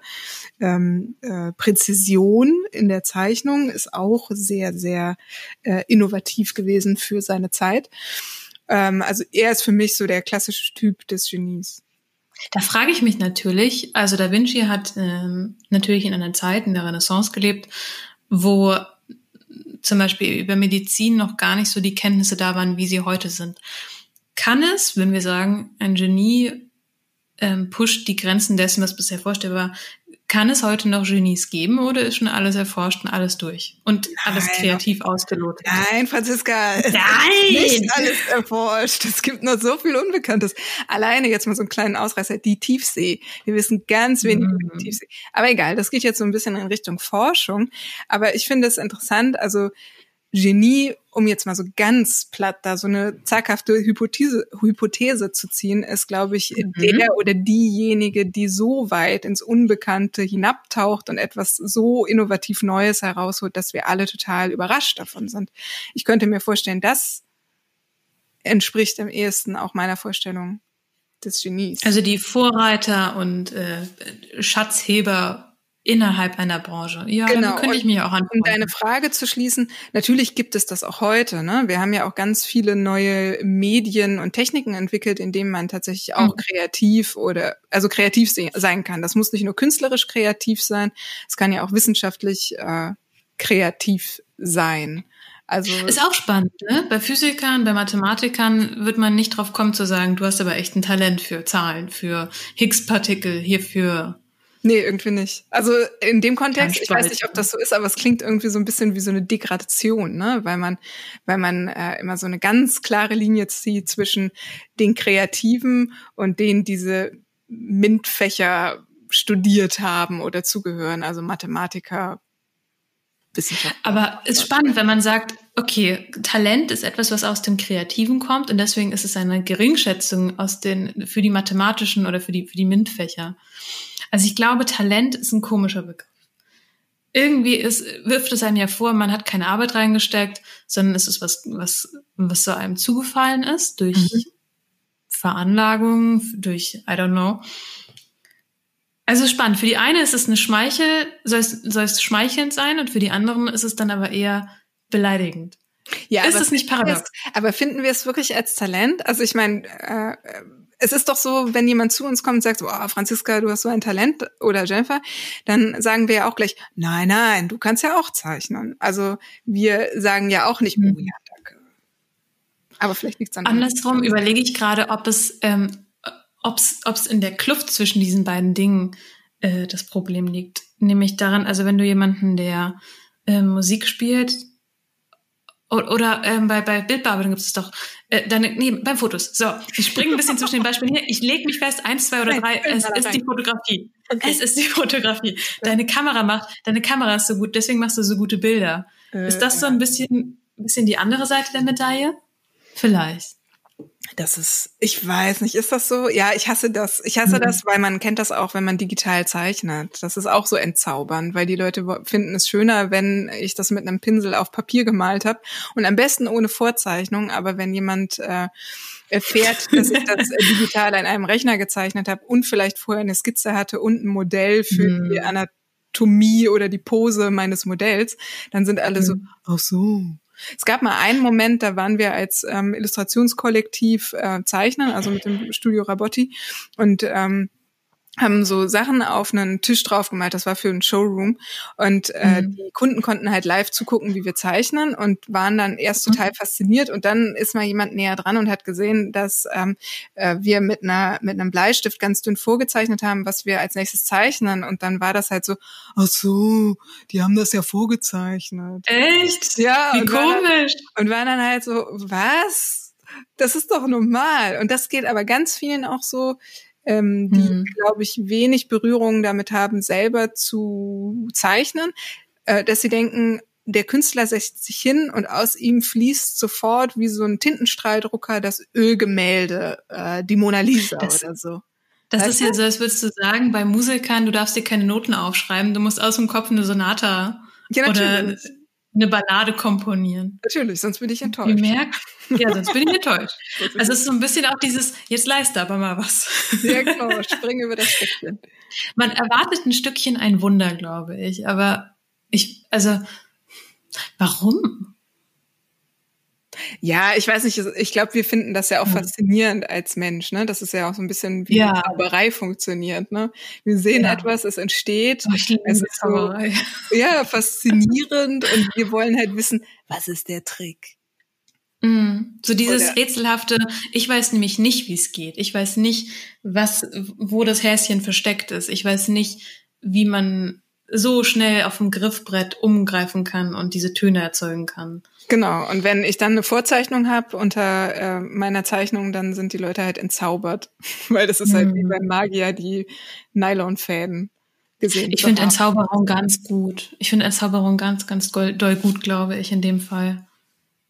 ähm, äh, Präzision in der Zeichnung ist auch sehr, sehr äh, innovativ gewesen für seine Zeit. Ähm, also er ist für mich so der klassische Typ des Genies. Da frage ich mich natürlich, also Da Vinci hat ähm, natürlich in einer Zeit in der Renaissance gelebt, wo zum Beispiel über Medizin noch gar nicht so die Kenntnisse da waren, wie sie heute sind. Kann es, wenn wir sagen, ein Genie ähm, pusht die Grenzen dessen, was bisher vorstellbar war, kann es heute noch Genies geben oder ist schon alles erforscht und alles durch und Nein. alles kreativ ausgelotet? Nein, Franziska. Nein! Nicht alles erforscht. Es gibt noch so viel Unbekanntes. Alleine jetzt mal so einen kleinen Ausreißer. Die Tiefsee. Wir wissen ganz wenig mhm. über die Tiefsee. Aber egal, das geht jetzt so ein bisschen in Richtung Forschung. Aber ich finde es interessant. Also, Genie, um jetzt mal so ganz platt da so eine zaghafte Hypothese, Hypothese zu ziehen, ist, glaube ich, mhm. der oder diejenige, die so weit ins Unbekannte hinabtaucht und etwas so innovativ Neues herausholt, dass wir alle total überrascht davon sind. Ich könnte mir vorstellen, das entspricht am ehesten auch meiner Vorstellung des Genies. Also die Vorreiter und äh, Schatzheber Innerhalb einer Branche. Ja, genau. könnte ich mich auch an. Um deine Frage zu schließen, natürlich gibt es das auch heute. Ne? Wir haben ja auch ganz viele neue Medien und Techniken entwickelt, in denen man tatsächlich auch mhm. kreativ oder also kreativ sein kann. Das muss nicht nur künstlerisch kreativ sein, es kann ja auch wissenschaftlich äh, kreativ sein. Also ist auch spannend, ne? Bei Physikern, bei Mathematikern wird man nicht drauf kommen zu sagen, du hast aber echt ein Talent für Zahlen, für Higgs-Partikel, hierfür Nee, irgendwie nicht. Also in dem Kontext, ich weiß nicht, ob das so ist, aber es klingt irgendwie so ein bisschen wie so eine Degradation, ne? Weil man, weil man äh, immer so eine ganz klare Linie zieht zwischen den Kreativen und denen diese MINT-Fächer studiert haben oder zugehören, also Mathematiker, Wissenschaftler. Aber es ist spannend, wenn man sagt, okay, Talent ist etwas, was aus dem Kreativen kommt und deswegen ist es eine Geringschätzung aus den, für die mathematischen oder für die, für die MINT-Fächer. Also ich glaube, Talent ist ein komischer Begriff. Irgendwie ist, wirft es einem ja vor, man hat keine Arbeit reingesteckt, sondern es ist was, was, was so einem zugefallen ist durch mhm. Veranlagung, durch, I don't know. Also spannend. Für die eine ist es eine Schmeichel, soll es, soll es schmeichelnd sein und für die anderen ist es dann aber eher beleidigend. Ja, ist es nicht paradox? aber finden wir es wirklich als Talent? Also ich meine, äh, es ist doch so, wenn jemand zu uns kommt und sagt, oh, Franziska, du hast so ein Talent oder Jennifer, dann sagen wir ja auch gleich, nein, nein, du kannst ja auch zeichnen. Also wir sagen ja auch nicht, oh ja, danke. Aber vielleicht liegt es an Andersrum überlege ich gerade, ob es, ähm, ob es in der Kluft zwischen diesen beiden Dingen äh, das Problem liegt. Nämlich daran, also wenn du jemanden, der äh, Musik spielt, oder ähm, bei, bei Bildbearbeitung gibt es doch äh, deine, nee, beim Fotos. So, ich springe ein bisschen zwischen den Beispielen hier. Ich lege mich fest, eins, zwei oder drei. Es ist die Fotografie. Okay. Es ist die Fotografie. Deine Kamera macht, deine Kamera ist so gut, deswegen machst du so gute Bilder. Äh, ist das so ein bisschen, ein bisschen die andere Seite der Medaille? Vielleicht. Das ist, ich weiß nicht, ist das so? Ja, ich hasse das. Ich hasse mhm. das, weil man kennt das auch, wenn man digital zeichnet. Das ist auch so entzaubernd, weil die Leute finden es schöner, wenn ich das mit einem Pinsel auf Papier gemalt habe und am besten ohne Vorzeichnung. Aber wenn jemand äh, erfährt, dass ich das *laughs* digital an einem Rechner gezeichnet habe und vielleicht vorher eine Skizze hatte und ein Modell für mhm. die Anatomie oder die Pose meines Modells, dann sind alle mhm. so, ach so, es gab mal einen Moment, da waren wir als ähm, Illustrationskollektiv äh, zeichnen, also mit dem Studio Rabotti. Und ähm, haben so Sachen auf einen Tisch drauf gemalt. Das war für einen Showroom. Und äh, mhm. die Kunden konnten halt live zugucken, wie wir zeichnen und waren dann erst total mhm. fasziniert. Und dann ist mal jemand näher dran und hat gesehen, dass ähm, äh, wir mit einer mit einem Bleistift ganz dünn vorgezeichnet haben, was wir als nächstes zeichnen. Und dann war das halt so, ach so, die haben das ja vorgezeichnet. Echt? Ja. Wie und komisch. War dann, und war dann halt so, was? Das ist doch normal. Und das geht aber ganz vielen auch so, ähm, die, mhm. glaube ich, wenig Berührung damit haben, selber zu zeichnen, äh, dass sie denken, der Künstler setzt sich hin und aus ihm fließt sofort wie so ein Tintenstrahldrucker das Ölgemälde, äh, die Mona Lisa das, oder so. Das weißt ist ja so, als würdest du sagen, bei Musikern, du darfst dir keine Noten aufschreiben, du musst aus dem Kopf eine Sonata ja, oder eine Ballade komponieren. Natürlich, sonst bin ich enttäuscht. Ihr merkt, ja, sonst bin ich enttäuscht. *laughs* also es ist so ein bisschen auch dieses, jetzt leiste aber mal was. Ja, genau, spring über das Stückchen. Man erwartet ein Stückchen ein Wunder, glaube ich, aber ich, also, warum? Ja, ich weiß nicht, ich glaube, wir finden das ja auch faszinierend als Mensch, ne? Das ist ja auch so ein bisschen wie ja. Zauberei funktioniert, ne? Wir sehen ja. etwas, es entsteht, oh, es ist so, ja, faszinierend und wir wollen halt wissen, was ist der Trick? Mm, so dieses Oder rätselhafte, ich weiß nämlich nicht, wie es geht. Ich weiß nicht, was, wo das Häschen versteckt ist. Ich weiß nicht, wie man so schnell auf dem Griffbrett umgreifen kann und diese Töne erzeugen kann. Genau, und wenn ich dann eine Vorzeichnung habe unter äh, meiner Zeichnung, dann sind die Leute halt entzaubert, *laughs* weil das ist mhm. halt wie mhm. beim Magier die Nylonfäden gesehen. Ich finde Entzauberung ganz gut. Ich finde Entzauberung ganz, ganz doll gut, glaube ich, in dem Fall.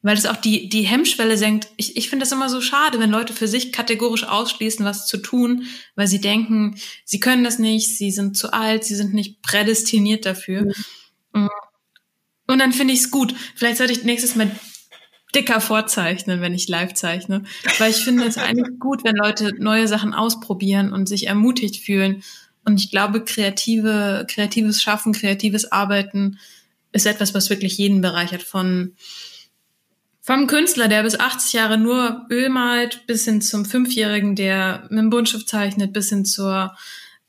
Weil es auch die, die Hemmschwelle senkt. Ich, ich finde das immer so schade, wenn Leute für sich kategorisch ausschließen, was zu tun, weil sie denken, sie können das nicht, sie sind zu alt, sie sind nicht prädestiniert dafür. Mhm. Und dann finde ich es gut. Vielleicht sollte ich nächstes Mal dicker vorzeichnen, wenn ich live zeichne. Weil ich finde es eigentlich *laughs* gut, wenn Leute neue Sachen ausprobieren und sich ermutigt fühlen. Und ich glaube, kreative, kreatives Schaffen, kreatives Arbeiten ist etwas, was wirklich jeden bereichert. Von, vom Künstler, der bis 80 Jahre nur Öl malt, bis hin zum Fünfjährigen, der mit dem Buntstift zeichnet, bis hin zur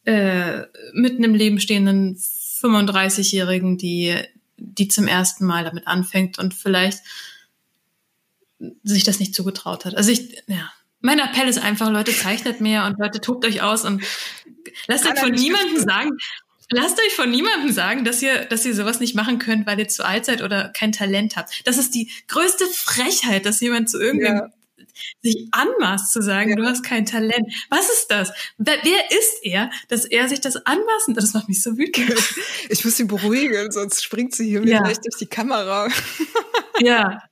äh, mitten im Leben stehenden 35-Jährigen, die die zum ersten Mal damit anfängt und vielleicht sich das nicht zugetraut hat. Also ich, ja. Mein Appell ist einfach, Leute, zeichnet mehr und Leute, tobt euch aus und lasst euch von niemandem sagen, lasst euch von niemandem sagen, dass ihr, dass ihr sowas nicht machen könnt, weil ihr zu alt seid oder kein Talent habt. Das ist die größte Frechheit, dass jemand zu irgendeinem ja sich anmaßt zu sagen, ja. du hast kein Talent. Was ist das? Wer, ist er, dass er sich das anmaßen? Das macht mich so wütend. *laughs* Ich muss sie beruhigen, sonst springt sie hier ja. durch die Kamera. *laughs* Ja.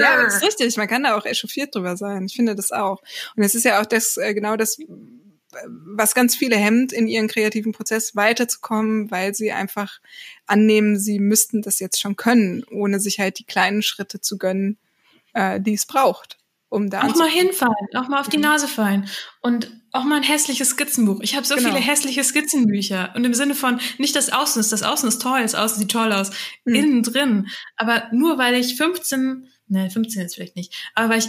Ja, das ist richtig. Man kann da auch echauffiert drüber sein. Ich finde das auch. Und es ist ja auch das, äh, genau das, was ganz viele hemmt, in ihren kreativen Prozess weiterzukommen, weil sie einfach annehmen, sie müssten das jetzt schon können, ohne sich halt die kleinen Schritte zu gönnen, äh, die es braucht um da auch mal hinfallen, auch mal auf die mhm. Nase fallen und auch mal ein hässliches Skizzenbuch. Ich habe so genau. viele hässliche Skizzenbücher und im Sinne von nicht das Außen ist, das Außen ist toll, das Außen sieht toll aus, mhm. innen drin. Aber nur weil ich 15, ne 15 jetzt vielleicht nicht, aber weil ich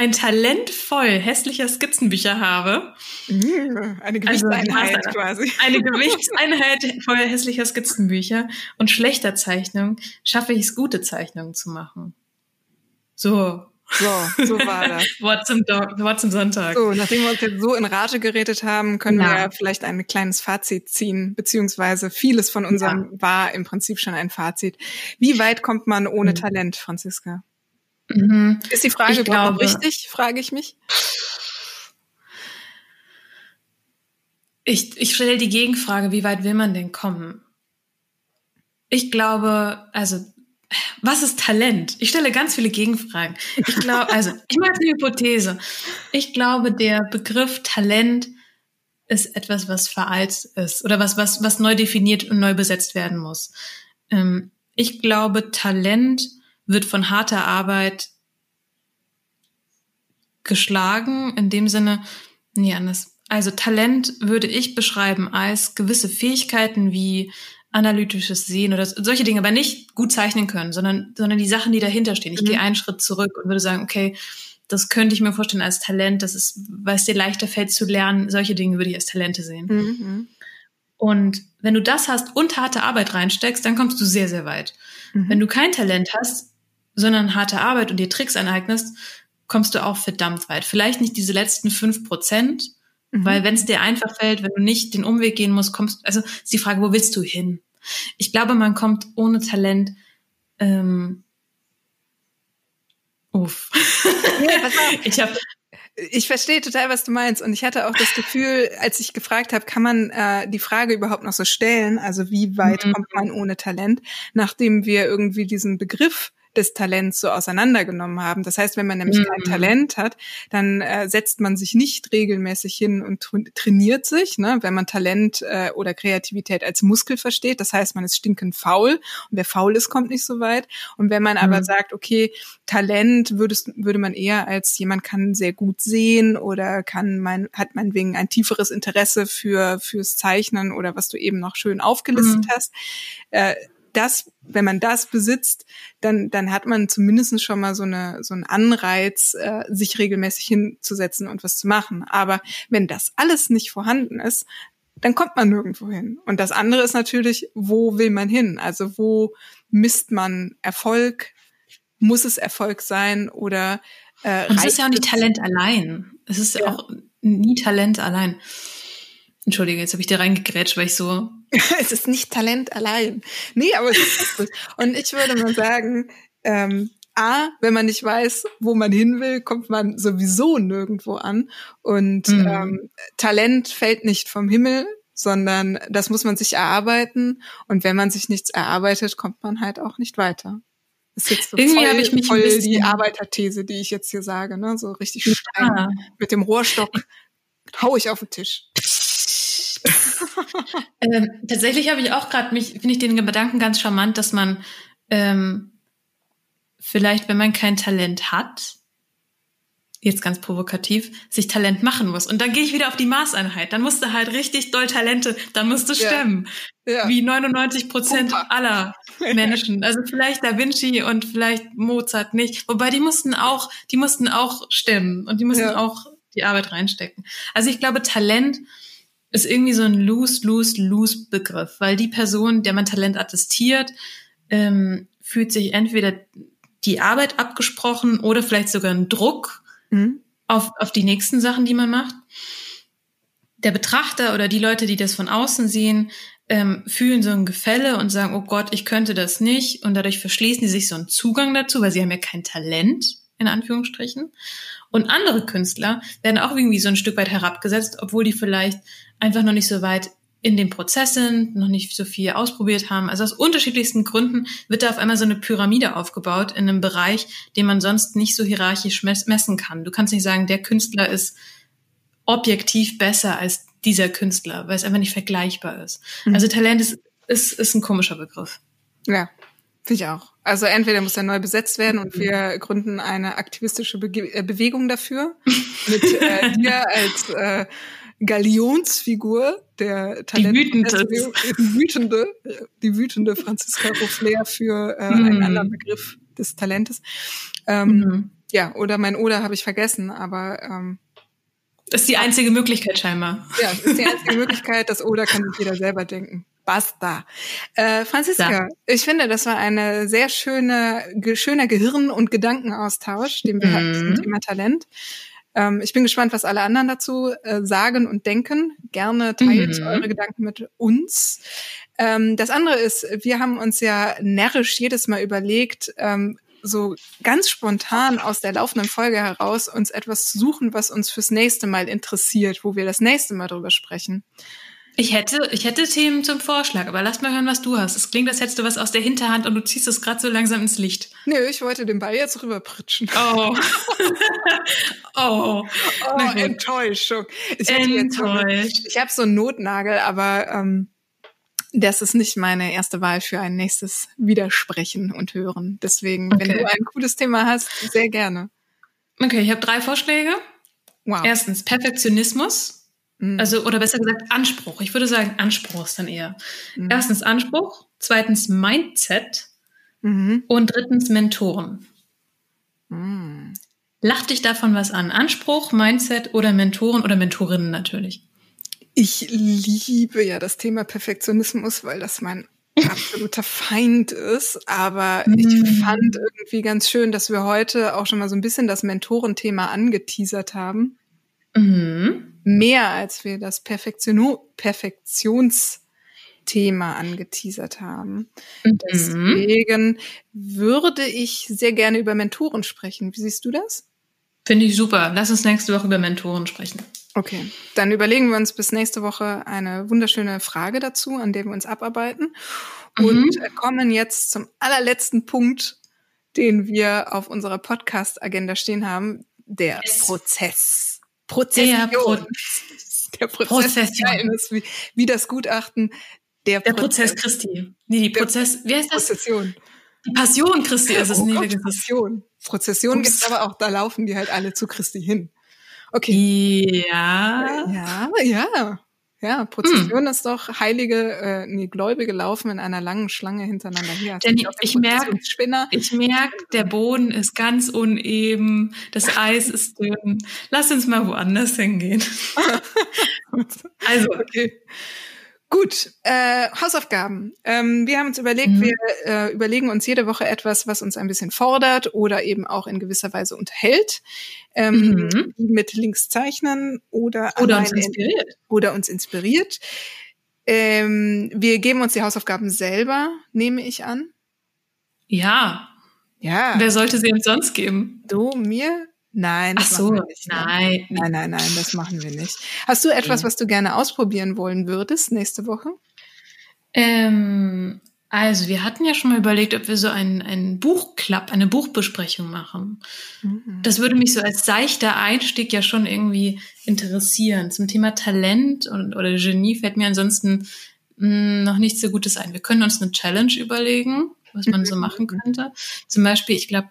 ein Talent voll hässlicher Skizzenbücher habe. Mhm. Eine also, Gewichtseinheit also, quasi. Eine *laughs* Gewichtseinheit voll hässlicher Skizzenbücher und schlechter Zeichnung schaffe ich es, gute Zeichnungen zu machen. So, so, so war das. *laughs* Wort, zum Wort zum Sonntag. So, nachdem wir uns jetzt so in Rage geredet haben, können ja. wir vielleicht ein kleines Fazit ziehen, beziehungsweise vieles von unserem ja. war im Prinzip schon ein Fazit. Wie weit kommt man ohne mhm. Talent, Franziska? Mhm. Ist die Frage überhaupt richtig, frage ich mich? Ich, ich stelle die Gegenfrage, wie weit will man denn kommen? Ich glaube, also was ist Talent? Ich stelle ganz viele Gegenfragen. Ich glaube, *laughs* also, ich mache eine Hypothese. Ich glaube, der Begriff Talent ist etwas, was veraltet ist oder was, was, was neu definiert und neu besetzt werden muss. Ähm, ich glaube, Talent wird von harter Arbeit geschlagen, in dem Sinne, nee, anders. Also Talent würde ich beschreiben als gewisse Fähigkeiten wie analytisches Sehen oder solche Dinge, aber nicht gut zeichnen können, sondern, sondern die Sachen, die dahinter stehen. Ich mhm. gehe einen Schritt zurück und würde sagen, okay, das könnte ich mir vorstellen als Talent, das ist, weil es dir leichter fällt zu lernen, solche Dinge würde ich als Talente sehen. Mhm. Und wenn du das hast und harte Arbeit reinsteckst, dann kommst du sehr, sehr weit. Mhm. Wenn du kein Talent hast, sondern harte Arbeit und dir Tricks aneignest, kommst du auch verdammt weit. Vielleicht nicht diese letzten fünf Prozent, mhm. weil wenn es dir einfach fällt, wenn du nicht den Umweg gehen musst, kommst, also ist die Frage, wo willst du hin? Ich glaube, man kommt ohne Talent ähm, Uff. *laughs* ich habe ich verstehe total, was du meinst. Und ich hatte auch das Gefühl, als ich gefragt habe, kann man äh, die Frage überhaupt noch so stellen? Also wie weit mhm. kommt man ohne Talent, nachdem wir irgendwie diesen Begriff des Talents so auseinandergenommen haben. Das heißt, wenn man nämlich mhm. kein Talent hat, dann äh, setzt man sich nicht regelmäßig hin und trainiert sich, ne? wenn man Talent äh, oder Kreativität als Muskel versteht. Das heißt, man ist stinkend faul und wer faul ist, kommt nicht so weit. Und wenn man mhm. aber sagt, okay, Talent würdest, würde man eher als jemand kann sehr gut sehen oder kann man, hat man wegen ein tieferes Interesse für, fürs Zeichnen oder was du eben noch schön aufgelistet mhm. hast, äh, das, wenn man das besitzt, dann, dann hat man zumindest schon mal so eine, so einen Anreiz, äh, sich regelmäßig hinzusetzen und was zu machen. Aber wenn das alles nicht vorhanden ist, dann kommt man nirgendwo hin. Und das andere ist natürlich, wo will man hin? Also wo misst man Erfolg? Muss es Erfolg sein oder äh, Und es ist ja auch nicht Talent allein. Es ist ja auch nie Talent allein. Entschuldige, jetzt habe ich dir reingegrätscht, weil ich so. *laughs* es ist nicht Talent allein. Nee, aber es ist gut. Und ich würde mal sagen, ähm, A, wenn man nicht weiß, wo man hin will, kommt man sowieso nirgendwo an. Und mhm. ähm, Talent fällt nicht vom Himmel, sondern das muss man sich erarbeiten. Und wenn man sich nichts erarbeitet, kommt man halt auch nicht weiter. Das ist jetzt so Irgendwie voll, ich mich voll die Arbeiterthese, die ich jetzt hier sage, ne? So richtig Stein ja. mit dem Rohrstock hau ich auf den Tisch. Ähm, tatsächlich habe ich auch gerade mich, finde ich den Gedanken ganz charmant, dass man ähm, vielleicht, wenn man kein Talent hat, jetzt ganz provokativ, sich Talent machen muss. Und dann gehe ich wieder auf die Maßeinheit. Dann musst du halt richtig doll Talente, dann musst du stemmen. Ja. *laughs* Ja. Wie 99 Prozent aller Menschen. Also vielleicht Da Vinci und vielleicht Mozart nicht. Wobei die mussten auch, die mussten auch stemmen und die mussten ja. auch die Arbeit reinstecken. Also ich glaube, Talent ist irgendwie so ein loose, loose, loose Begriff, weil die Person, der man Talent attestiert, ähm, fühlt sich entweder die Arbeit abgesprochen oder vielleicht sogar ein Druck mhm. auf, auf die nächsten Sachen, die man macht. Der Betrachter oder die Leute, die das von außen sehen, ähm, fühlen so ein Gefälle und sagen, oh Gott, ich könnte das nicht. Und dadurch verschließen die sich so einen Zugang dazu, weil sie haben ja kein Talent, in Anführungsstrichen. Und andere Künstler werden auch irgendwie so ein Stück weit herabgesetzt, obwohl die vielleicht einfach noch nicht so weit in dem Prozess sind, noch nicht so viel ausprobiert haben. Also aus unterschiedlichsten Gründen wird da auf einmal so eine Pyramide aufgebaut in einem Bereich, den man sonst nicht so hierarchisch messen kann. Du kannst nicht sagen, der Künstler ist objektiv besser als dieser Künstler, weil es einfach nicht vergleichbar ist. Mhm. Also Talent ist, ist, ist ein komischer Begriff. Ja, finde ich auch. Also entweder muss er neu besetzt werden und wir gründen eine aktivistische Be äh, Bewegung dafür *laughs* mit äh, dir als äh, Galionsfigur der Talent die wütende, die wütende, die wütende Franziska Ruffler für äh, mhm. einen anderen Begriff des Talentes. Ähm, mhm. Ja, oder mein Oder habe ich vergessen, aber ähm, das ist die einzige Möglichkeit scheinbar. Ja, das ist die einzige Möglichkeit. Das Oder kann sich jeder selber denken. Basta. Äh, Franziska, ja. ich finde, das war eine sehr schöne, ge schöner Gehirn- und Gedankenaustausch, den wir mhm. hatten zum Thema Talent. Ähm, ich bin gespannt, was alle anderen dazu äh, sagen und denken. Gerne teilt mhm. eure Gedanken mit uns. Ähm, das andere ist, wir haben uns ja närrisch jedes Mal überlegt, ähm, so ganz spontan aus der laufenden Folge heraus uns etwas zu suchen, was uns fürs nächste Mal interessiert, wo wir das nächste Mal drüber sprechen. Ich hätte, ich hätte Themen zum Vorschlag, aber lass mal hören, was du hast. Es klingt, als hättest du was aus der Hinterhand und du ziehst es gerade so langsam ins Licht. Nö, ich wollte den Ball jetzt rüberpritschen. Oh. *laughs* oh. oh Enttäuschung. Ich Enttäuscht. ich habe so einen Notnagel, aber ähm, das ist nicht meine erste Wahl für ein nächstes Widersprechen und Hören. Deswegen, okay. wenn du ein cooles Thema hast, sehr gerne. Okay, ich habe drei Vorschläge. Wow. Erstens Perfektionismus. Mhm. Also, oder besser gesagt, Anspruch. Ich würde sagen, Anspruch ist dann eher. Mhm. Erstens Anspruch, zweitens Mindset mhm. und drittens Mentoren. Mhm. Lach dich davon was an. Anspruch, Mindset oder Mentoren oder Mentorinnen natürlich. Ich liebe ja das Thema Perfektionismus, weil das mein *laughs* absoluter Feind ist. Aber ich mhm. fand irgendwie ganz schön, dass wir heute auch schon mal so ein bisschen das Mentorenthema angeteasert haben. Mhm. Mehr als wir das Perfektion Perfektionsthema angeteasert haben. Mhm. Deswegen würde ich sehr gerne über Mentoren sprechen. Wie siehst du das? Finde ich super. Lass uns nächste Woche über Mentoren sprechen. Okay, dann überlegen wir uns bis nächste Woche eine wunderschöne Frage dazu, an der wir uns abarbeiten. Mhm. Und kommen jetzt zum allerletzten Punkt, den wir auf unserer Podcast-Agenda stehen haben, der yes. Prozess. Prozession. Der, Pro *laughs* der Prozess ist wie, wie das Gutachten der, der Prozess. Prozess Christi. Nee, die Prozess, wie heißt das? Prozession. Die Passion Christi ist es oh nie. Gott, Passion. Prozession gibt aber auch, da laufen die halt alle zu Christi hin. Okay. Ja. Ja, ja. Ja, Prozession hm. ist doch heilige, äh, nee, Gläubige laufen in einer langen Schlange hintereinander her. Jenny, ich merke, ich merke, der Boden ist ganz uneben, das Eis ist dünn. Lass uns mal woanders hingehen. *laughs* also, okay. Gut, äh, Hausaufgaben. Ähm, wir haben uns überlegt, mhm. wir äh, überlegen uns jede Woche etwas, was uns ein bisschen fordert oder eben auch in gewisser Weise unterhält. Ähm, mhm. Mit Links zeichnen oder, oder uns inspiriert. In, oder uns inspiriert. Ähm, wir geben uns die Hausaufgaben selber, nehme ich an. Ja. Ja. Wer sollte sie uns sonst geben? Du, mir? Nein, das Ach so, ne? nein. Nein, nein, nein, das machen wir nicht. Hast du etwas, was du gerne ausprobieren wollen würdest nächste Woche? Ähm, also, wir hatten ja schon mal überlegt, ob wir so einen, einen Buchclub, eine Buchbesprechung machen. Mhm. Das würde mich so als seichter Einstieg ja schon irgendwie interessieren. Zum Thema Talent und, oder Genie fällt mir ansonsten mh, hm, noch nichts so Gutes ein. Wir können uns eine Challenge überlegen, was man so *laughs* machen könnte. Zum Beispiel, ich glaube,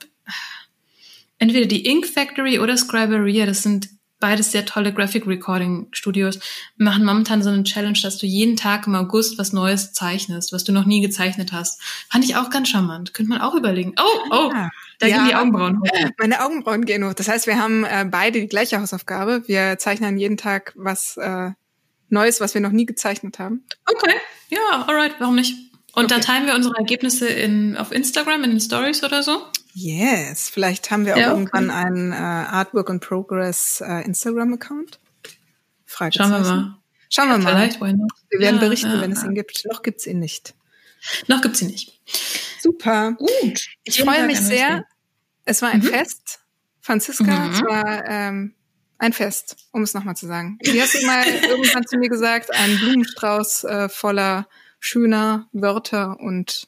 entweder die Ink Factory oder Scriberia, das sind beides sehr tolle Graphic Recording Studios, machen momentan so eine Challenge, dass du jeden Tag im August was Neues zeichnest, was du noch nie gezeichnet hast. Fand ich auch ganz charmant. Könnte man auch überlegen. Oh, oh, ah, da ja, gehen die Augenbrauen hoch. Meine Augenbrauen gehen hoch. Das heißt, wir haben äh, beide die gleiche Hausaufgabe. Wir zeichnen jeden Tag was äh, Neues, was wir noch nie gezeichnet haben. Okay, ja, alright, warum nicht? Und okay. dann teilen wir unsere Ergebnisse in, auf Instagram, in den Stories oder so? Yes, vielleicht haben wir auch ja, irgendwann einen äh, Artwork in Progress äh, Instagram-Account. Schauen wir mal. Schauen wir mal. Vielleicht? Wir werden ja, berichten, ja, wenn es ihn gibt. Noch gibt's ihn nicht. Noch gibt's ihn nicht. Super. Gut. Ich freue mich sehr. Es war ein mhm. Fest. Franziska, mhm. es war ähm, ein Fest, um es nochmal zu sagen. Wie hast du mal *laughs* irgendwann zu mir gesagt, ein Blumenstrauß äh, voller schöner Wörter und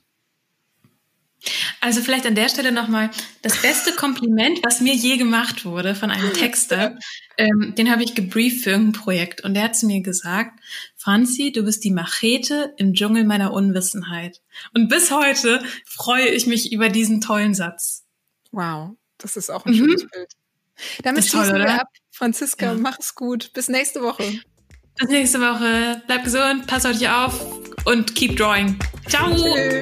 also vielleicht an der Stelle nochmal das beste *laughs* Kompliment, was mir je gemacht wurde von einem Texter. Ähm, den habe ich gebrieft für ein Projekt und der hat zu mir gesagt, Franzi, du bist die Machete im Dschungel meiner Unwissenheit. Und bis heute freue ich mich über diesen tollen Satz. Wow, das ist auch ein mhm. schönes Bild. Damit schließen wir ab. Franziska, ja. mach es gut. Bis nächste Woche. Bis nächste Woche. Bleibt gesund, passt auf euch auf und keep drawing. Ciao. Tschö.